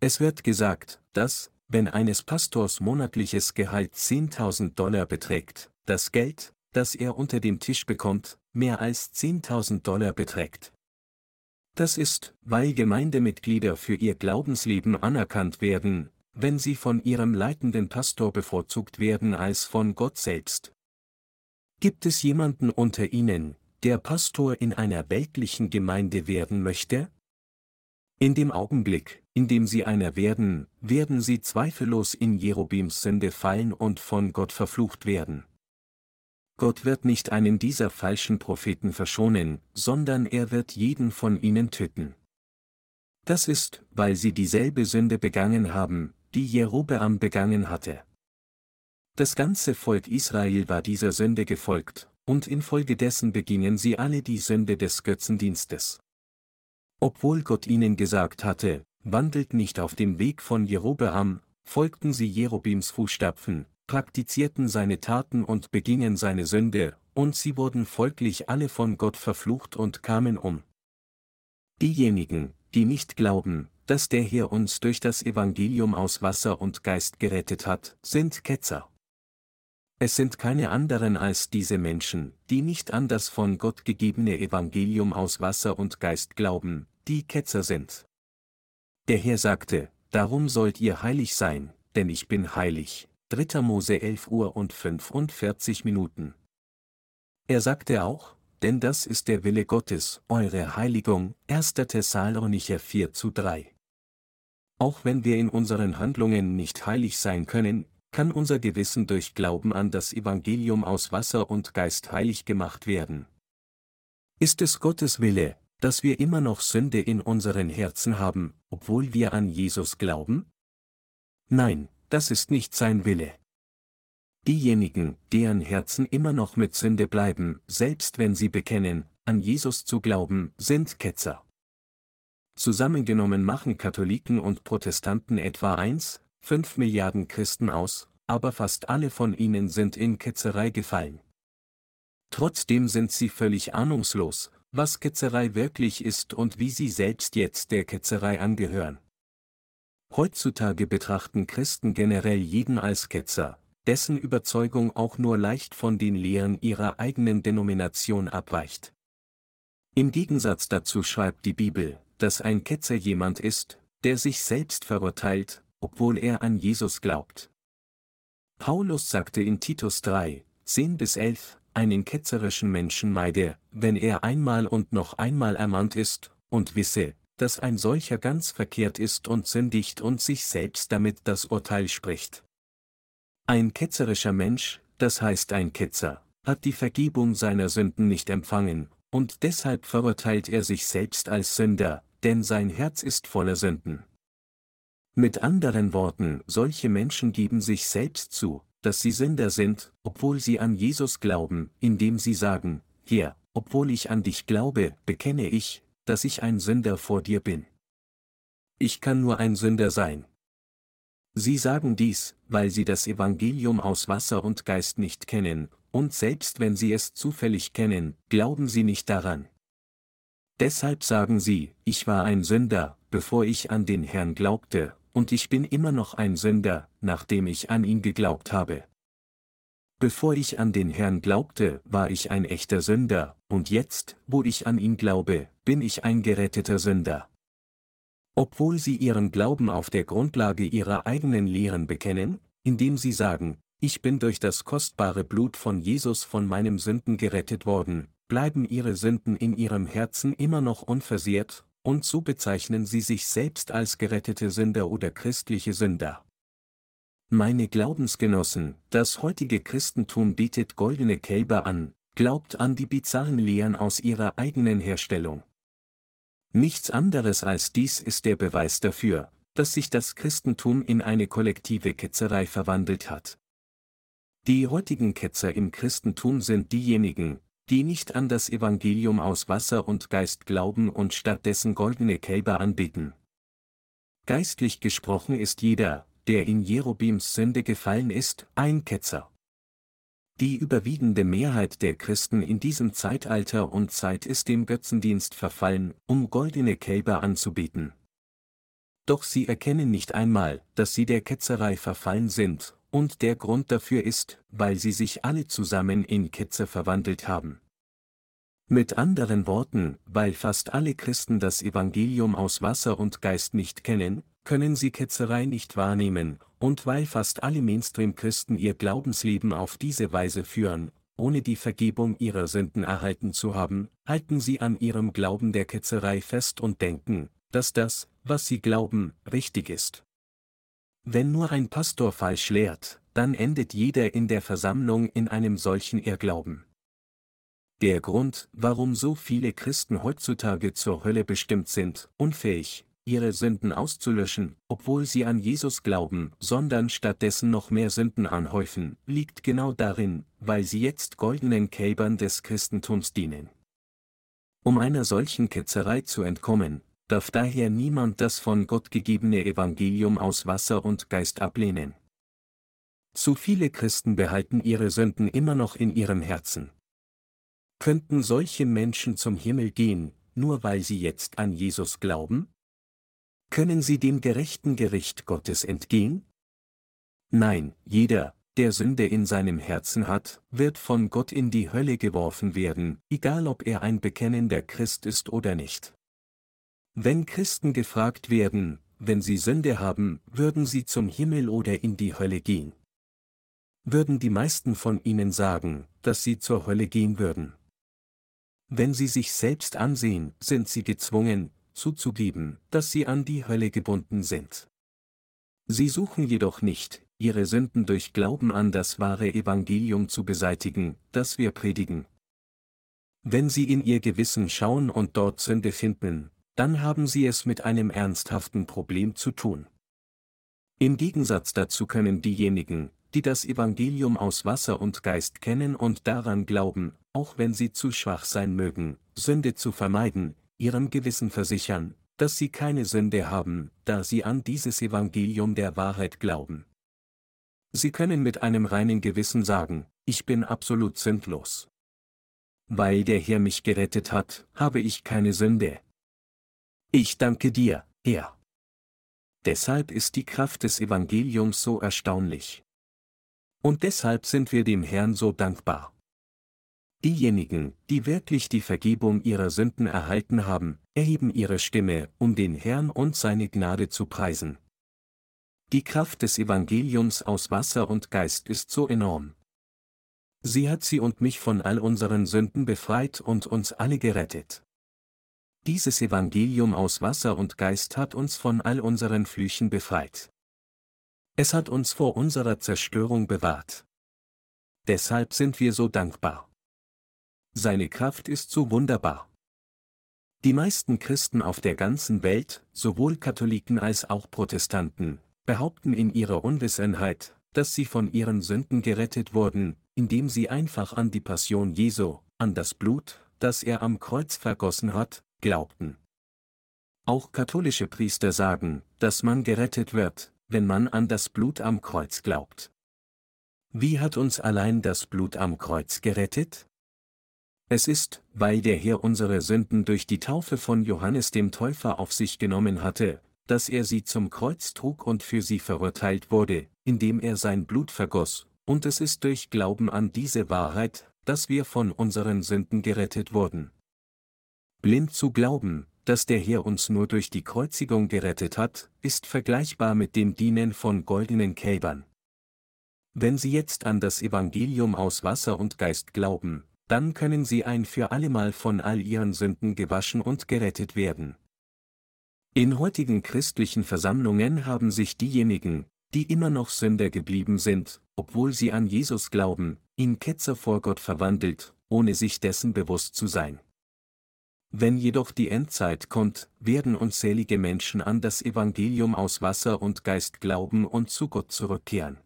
Es wird gesagt, dass, wenn eines Pastors monatliches Gehalt 10.000 Dollar beträgt, das Geld, das er unter dem Tisch bekommt, mehr als 10.000 Dollar beträgt. Das ist, weil Gemeindemitglieder für ihr Glaubensleben anerkannt werden, wenn sie von ihrem leitenden Pastor bevorzugt werden als von Gott selbst. Gibt es jemanden unter Ihnen, der Pastor in einer weltlichen Gemeinde werden möchte? In dem Augenblick, in dem sie einer werden, werden sie zweifellos in Jerobims Sünde fallen und von Gott verflucht werden. Gott wird nicht einen dieser falschen Propheten verschonen, sondern er wird jeden von ihnen töten. Das ist, weil sie dieselbe Sünde begangen haben, die Jerobeam begangen hatte. Das ganze Volk Israel war dieser Sünde gefolgt, und infolgedessen begingen sie alle die Sünde des Götzendienstes. Obwohl Gott ihnen gesagt hatte, wandelt nicht auf dem Weg von Jerobeam, folgten sie Jerobims Fußstapfen, praktizierten seine Taten und begingen seine Sünde, und sie wurden folglich alle von Gott verflucht und kamen um. Diejenigen, die nicht glauben, dass der Herr uns durch das Evangelium aus Wasser und Geist gerettet hat, sind Ketzer. Es sind keine anderen als diese Menschen, die nicht an das von Gott gegebene Evangelium aus Wasser und Geist glauben, die Ketzer sind. Der Herr sagte, Darum sollt ihr heilig sein, denn ich bin heilig. 3. Mose 11 Uhr und 45 Minuten. Er sagte auch, denn das ist der Wille Gottes, eure Heiligung, 1. Thessalonicher 4 zu 3. Auch wenn wir in unseren Handlungen nicht heilig sein können, kann unser Gewissen durch Glauben an das Evangelium aus Wasser und Geist heilig gemacht werden. Ist es Gottes Wille, dass wir immer noch Sünde in unseren Herzen haben, obwohl wir an Jesus glauben? Nein, das ist nicht sein Wille. Diejenigen, deren Herzen immer noch mit Sünde bleiben, selbst wenn sie bekennen, an Jesus zu glauben, sind Ketzer. Zusammengenommen machen Katholiken und Protestanten etwa 1, 5 Milliarden Christen aus, aber fast alle von ihnen sind in Ketzerei gefallen. Trotzdem sind sie völlig ahnungslos, was Ketzerei wirklich ist und wie sie selbst jetzt der Ketzerei angehören. Heutzutage betrachten Christen generell jeden als Ketzer, dessen Überzeugung auch nur leicht von den Lehren ihrer eigenen Denomination abweicht. Im Gegensatz dazu schreibt die Bibel, dass ein Ketzer jemand ist, der sich selbst verurteilt, obwohl er an Jesus glaubt. Paulus sagte in Titus 3, 10 bis 11, einen ketzerischen Menschen meide, wenn er einmal und noch einmal ermahnt ist, und wisse, dass ein solcher ganz verkehrt ist und sündigt und sich selbst damit das Urteil spricht. Ein ketzerischer Mensch, das heißt ein Ketzer, hat die Vergebung seiner Sünden nicht empfangen, und deshalb verurteilt er sich selbst als Sünder, denn sein Herz ist voller Sünden. Mit anderen Worten, solche Menschen geben sich selbst zu, dass sie Sünder sind, obwohl sie an Jesus glauben, indem sie sagen, Herr, obwohl ich an dich glaube, bekenne ich, dass ich ein Sünder vor dir bin. Ich kann nur ein Sünder sein. Sie sagen dies, weil sie das Evangelium aus Wasser und Geist nicht kennen, und selbst wenn sie es zufällig kennen, glauben sie nicht daran. Deshalb sagen sie, ich war ein Sünder, bevor ich an den Herrn glaubte, und ich bin immer noch ein Sünder, nachdem ich an ihn geglaubt habe. Bevor ich an den Herrn glaubte, war ich ein echter Sünder, und jetzt, wo ich an ihn glaube, bin ich ein geretteter Sünder. Obwohl sie ihren Glauben auf der Grundlage ihrer eigenen Lehren bekennen, indem sie sagen, ich bin durch das kostbare Blut von Jesus von meinem Sünden gerettet worden, bleiben ihre Sünden in ihrem Herzen immer noch unversehrt, und so bezeichnen sie sich selbst als gerettete Sünder oder christliche Sünder. Meine Glaubensgenossen, das heutige Christentum bietet goldene Kälber an, glaubt an die bizarren Lehren aus ihrer eigenen Herstellung. Nichts anderes als dies ist der Beweis dafür, dass sich das Christentum in eine kollektive Ketzerei verwandelt hat. Die heutigen Ketzer im Christentum sind diejenigen, die nicht an das Evangelium aus Wasser und Geist glauben und stattdessen goldene Kälber anbeten. Geistlich gesprochen ist jeder, der in Jerobims Sünde gefallen ist, ein Ketzer. Die überwiegende Mehrheit der Christen in diesem Zeitalter und Zeit ist dem Götzendienst verfallen, um goldene Kälber anzubieten. Doch sie erkennen nicht einmal, dass sie der Ketzerei verfallen sind, und der Grund dafür ist, weil sie sich alle zusammen in Ketzer verwandelt haben. Mit anderen Worten, weil fast alle Christen das Evangelium aus Wasser und Geist nicht kennen, können sie Ketzerei nicht wahrnehmen, und weil fast alle Mainstream-Christen ihr Glaubensleben auf diese Weise führen, ohne die Vergebung ihrer Sünden erhalten zu haben, halten sie an ihrem Glauben der Ketzerei fest und denken, dass das, was sie glauben, richtig ist. Wenn nur ein Pastor falsch lehrt, dann endet jeder in der Versammlung in einem solchen Irrglauben. Der Grund, warum so viele Christen heutzutage zur Hölle bestimmt sind, unfähig, ihre Sünden auszulöschen, obwohl sie an Jesus glauben, sondern stattdessen noch mehr Sünden anhäufen, liegt genau darin, weil sie jetzt goldenen Kälbern des Christentums dienen. Um einer solchen Ketzerei zu entkommen, darf daher niemand das von Gott gegebene Evangelium aus Wasser und Geist ablehnen. Zu viele Christen behalten ihre Sünden immer noch in ihrem Herzen. Könnten solche Menschen zum Himmel gehen, nur weil sie jetzt an Jesus glauben? Können sie dem gerechten Gericht Gottes entgehen? Nein, jeder, der Sünde in seinem Herzen hat, wird von Gott in die Hölle geworfen werden, egal ob er ein bekennender Christ ist oder nicht. Wenn Christen gefragt werden, wenn sie Sünde haben, würden sie zum Himmel oder in die Hölle gehen? Würden die meisten von ihnen sagen, dass sie zur Hölle gehen würden? Wenn sie sich selbst ansehen, sind sie gezwungen, zuzugeben, dass sie an die Hölle gebunden sind. Sie suchen jedoch nicht, ihre Sünden durch Glauben an das wahre Evangelium zu beseitigen, das wir predigen. Wenn sie in ihr Gewissen schauen und dort Sünde finden, dann haben Sie es mit einem ernsthaften Problem zu tun. Im Gegensatz dazu können diejenigen, die das Evangelium aus Wasser und Geist kennen und daran glauben, auch wenn sie zu schwach sein mögen, Sünde zu vermeiden, ihrem Gewissen versichern, dass sie keine Sünde haben, da sie an dieses Evangelium der Wahrheit glauben. Sie können mit einem reinen Gewissen sagen, ich bin absolut sündlos. Weil der Herr mich gerettet hat, habe ich keine Sünde, ich danke dir, Herr. Deshalb ist die Kraft des Evangeliums so erstaunlich. Und deshalb sind wir dem Herrn so dankbar. Diejenigen, die wirklich die Vergebung ihrer Sünden erhalten haben, erheben ihre Stimme, um den Herrn und seine Gnade zu preisen. Die Kraft des Evangeliums aus Wasser und Geist ist so enorm. Sie hat sie und mich von all unseren Sünden befreit und uns alle gerettet. Dieses Evangelium aus Wasser und Geist hat uns von all unseren Flüchen befreit. Es hat uns vor unserer Zerstörung bewahrt. Deshalb sind wir so dankbar. Seine Kraft ist so wunderbar. Die meisten Christen auf der ganzen Welt, sowohl Katholiken als auch Protestanten, behaupten in ihrer Unwissenheit, dass sie von ihren Sünden gerettet wurden, indem sie einfach an die Passion Jesu, an das Blut, das er am Kreuz vergossen hat, glaubten. Auch katholische Priester sagen, dass man gerettet wird, wenn man an das Blut am Kreuz glaubt. Wie hat uns allein das Blut am Kreuz gerettet? Es ist, weil der Herr unsere Sünden durch die Taufe von Johannes dem Täufer auf sich genommen hatte, dass er sie zum Kreuz trug und für sie verurteilt wurde, indem er sein Blut vergoss, und es ist durch Glauben an diese Wahrheit, dass wir von unseren Sünden gerettet wurden. Blind zu glauben, dass der Herr uns nur durch die Kreuzigung gerettet hat, ist vergleichbar mit dem Dienen von goldenen Kälbern. Wenn Sie jetzt an das Evangelium aus Wasser und Geist glauben, dann können Sie ein für allemal von all Ihren Sünden gewaschen und gerettet werden. In heutigen christlichen Versammlungen haben sich diejenigen, die immer noch Sünder geblieben sind, obwohl sie an Jesus glauben, in Ketzer vor Gott verwandelt, ohne sich dessen bewusst zu sein. Wenn jedoch die Endzeit kommt, werden unzählige Menschen an das Evangelium aus Wasser und Geist glauben und zu Gott zurückkehren.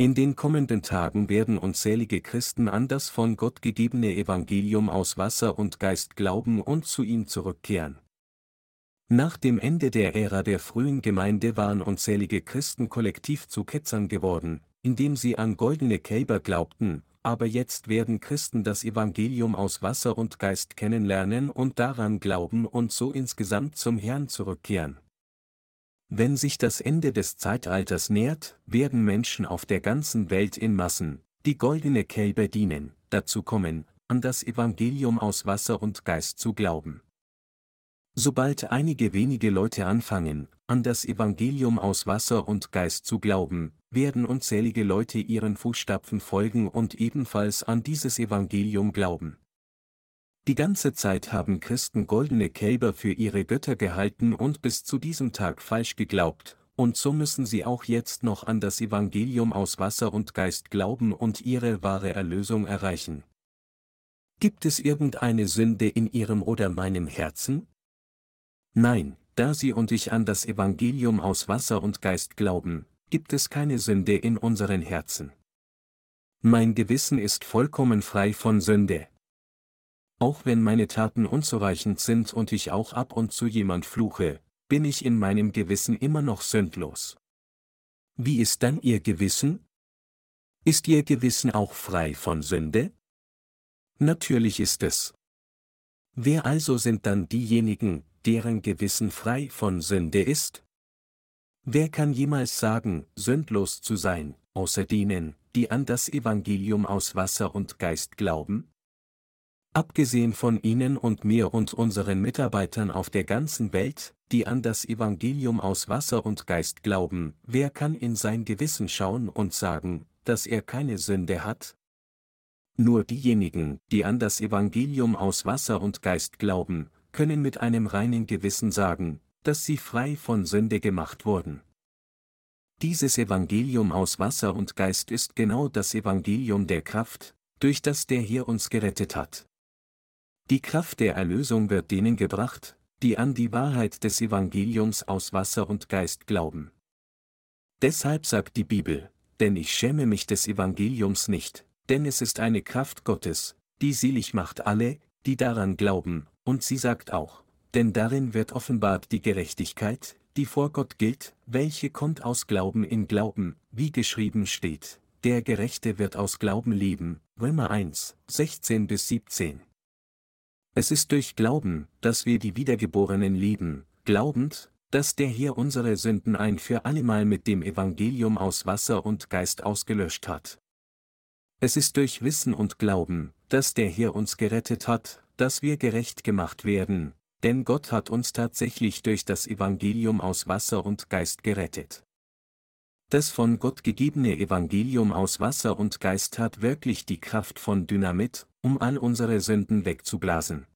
In den kommenden Tagen werden unzählige Christen an das von Gott gegebene Evangelium aus Wasser und Geist glauben und zu ihm zurückkehren. Nach dem Ende der Ära der frühen Gemeinde waren unzählige Christen kollektiv zu Ketzern geworden, indem sie an goldene Kälber glaubten, aber jetzt werden Christen das Evangelium aus Wasser und Geist kennenlernen und daran glauben und so insgesamt zum Herrn zurückkehren. Wenn sich das Ende des Zeitalters nähert, werden Menschen auf der ganzen Welt in Massen, die goldene Kälber dienen, dazu kommen, an das Evangelium aus Wasser und Geist zu glauben. Sobald einige wenige Leute anfangen, an das Evangelium aus Wasser und Geist zu glauben, werden unzählige Leute ihren Fußstapfen folgen und ebenfalls an dieses Evangelium glauben. Die ganze Zeit haben Christen goldene Kälber für ihre Götter gehalten und bis zu diesem Tag falsch geglaubt, und so müssen sie auch jetzt noch an das Evangelium aus Wasser und Geist glauben und ihre wahre Erlösung erreichen. Gibt es irgendeine Sünde in ihrem oder meinem Herzen? Nein, da Sie und ich an das Evangelium aus Wasser und Geist glauben, gibt es keine Sünde in unseren Herzen. Mein Gewissen ist vollkommen frei von Sünde. Auch wenn meine Taten unzureichend sind und ich auch ab und zu jemand fluche, bin ich in meinem Gewissen immer noch sündlos. Wie ist dann Ihr Gewissen? Ist Ihr Gewissen auch frei von Sünde? Natürlich ist es. Wer also sind dann diejenigen, deren Gewissen frei von Sünde ist? Wer kann jemals sagen, sündlos zu sein, außer denen, die an das Evangelium aus Wasser und Geist glauben? Abgesehen von Ihnen und mir und unseren Mitarbeitern auf der ganzen Welt, die an das Evangelium aus Wasser und Geist glauben, wer kann in sein Gewissen schauen und sagen, dass er keine Sünde hat? Nur diejenigen, die an das Evangelium aus Wasser und Geist glauben, können mit einem reinen Gewissen sagen, dass sie frei von Sünde gemacht wurden. Dieses Evangelium aus Wasser und Geist ist genau das Evangelium der Kraft, durch das der Herr uns gerettet hat. Die Kraft der Erlösung wird denen gebracht, die an die Wahrheit des Evangeliums aus Wasser und Geist glauben. Deshalb sagt die Bibel, denn ich schäme mich des Evangeliums nicht, denn es ist eine Kraft Gottes, die selig macht alle, die daran glauben, und sie sagt auch, denn darin wird offenbart die Gerechtigkeit, die vor Gott gilt, welche kommt aus Glauben in Glauben, wie geschrieben steht, der Gerechte wird aus Glauben leben, Römer 1, 16 bis 17. Es ist durch Glauben, dass wir die Wiedergeborenen lieben, glaubend, dass der Herr unsere Sünden ein für allemal mit dem Evangelium aus Wasser und Geist ausgelöscht hat. Es ist durch Wissen und Glauben, dass der Herr uns gerettet hat, dass wir gerecht gemacht werden, denn Gott hat uns tatsächlich durch das Evangelium aus Wasser und Geist gerettet. Das von Gott gegebene Evangelium aus Wasser und Geist hat wirklich die Kraft von Dynamit, um all unsere Sünden wegzublasen.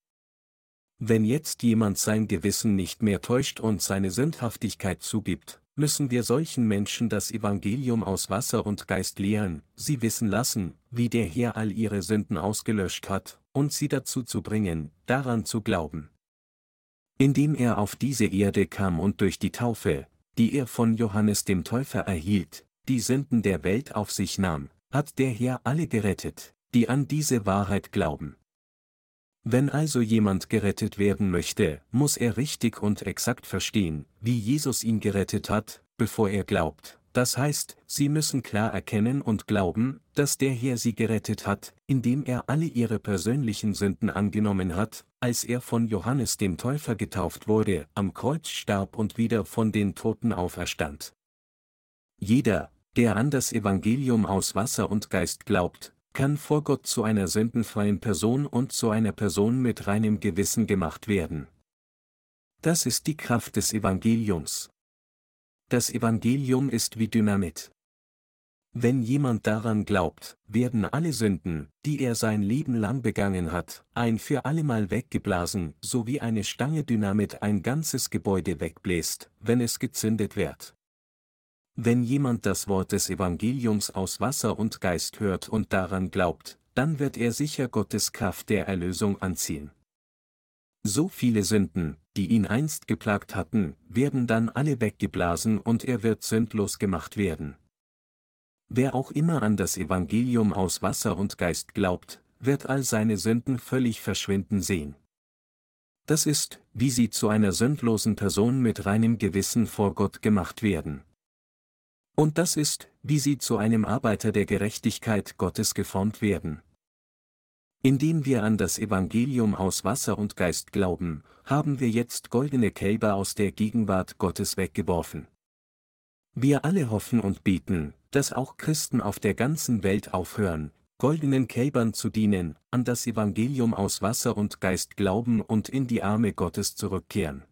Wenn jetzt jemand sein Gewissen nicht mehr täuscht und seine Sündhaftigkeit zugibt, müssen wir solchen Menschen das Evangelium aus Wasser und Geist lehren, sie wissen lassen, wie der Herr all ihre Sünden ausgelöscht hat, und sie dazu zu bringen, daran zu glauben. Indem er auf diese Erde kam und durch die Taufe, die er von Johannes dem Täufer erhielt, die Sünden der Welt auf sich nahm, hat der Herr alle gerettet, die an diese Wahrheit glauben. Wenn also jemand gerettet werden möchte, muss er richtig und exakt verstehen, wie Jesus ihn gerettet hat, bevor er glaubt. Das heißt, sie müssen klar erkennen und glauben, dass der Herr sie gerettet hat, indem er alle ihre persönlichen Sünden angenommen hat, als er von Johannes dem Täufer getauft wurde, am Kreuz starb und wieder von den Toten auferstand. Jeder, der an das Evangelium aus Wasser und Geist glaubt, kann vor Gott zu einer sündenfreien Person und zu einer Person mit reinem Gewissen gemacht werden. Das ist die Kraft des Evangeliums. Das Evangelium ist wie Dynamit. Wenn jemand daran glaubt, werden alle Sünden, die er sein Leben lang begangen hat, ein für allemal weggeblasen, so wie eine Stange Dynamit ein ganzes Gebäude wegbläst, wenn es gezündet wird. Wenn jemand das Wort des Evangeliums aus Wasser und Geist hört und daran glaubt, dann wird er sicher Gottes Kraft der Erlösung anziehen. So viele Sünden, die ihn einst geplagt hatten, werden dann alle weggeblasen und er wird sündlos gemacht werden. Wer auch immer an das Evangelium aus Wasser und Geist glaubt, wird all seine Sünden völlig verschwinden sehen. Das ist, wie sie zu einer sündlosen Person mit reinem Gewissen vor Gott gemacht werden. Und das ist, wie sie zu einem Arbeiter der Gerechtigkeit Gottes geformt werden. Indem wir an das Evangelium aus Wasser und Geist glauben, haben wir jetzt goldene Kälber aus der Gegenwart Gottes weggeworfen. Wir alle hoffen und beten, dass auch Christen auf der ganzen Welt aufhören, goldenen Kälbern zu dienen, an das Evangelium aus Wasser und Geist glauben und in die Arme Gottes zurückkehren.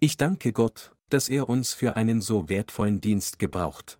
Ich danke Gott, dass er uns für einen so wertvollen Dienst gebraucht.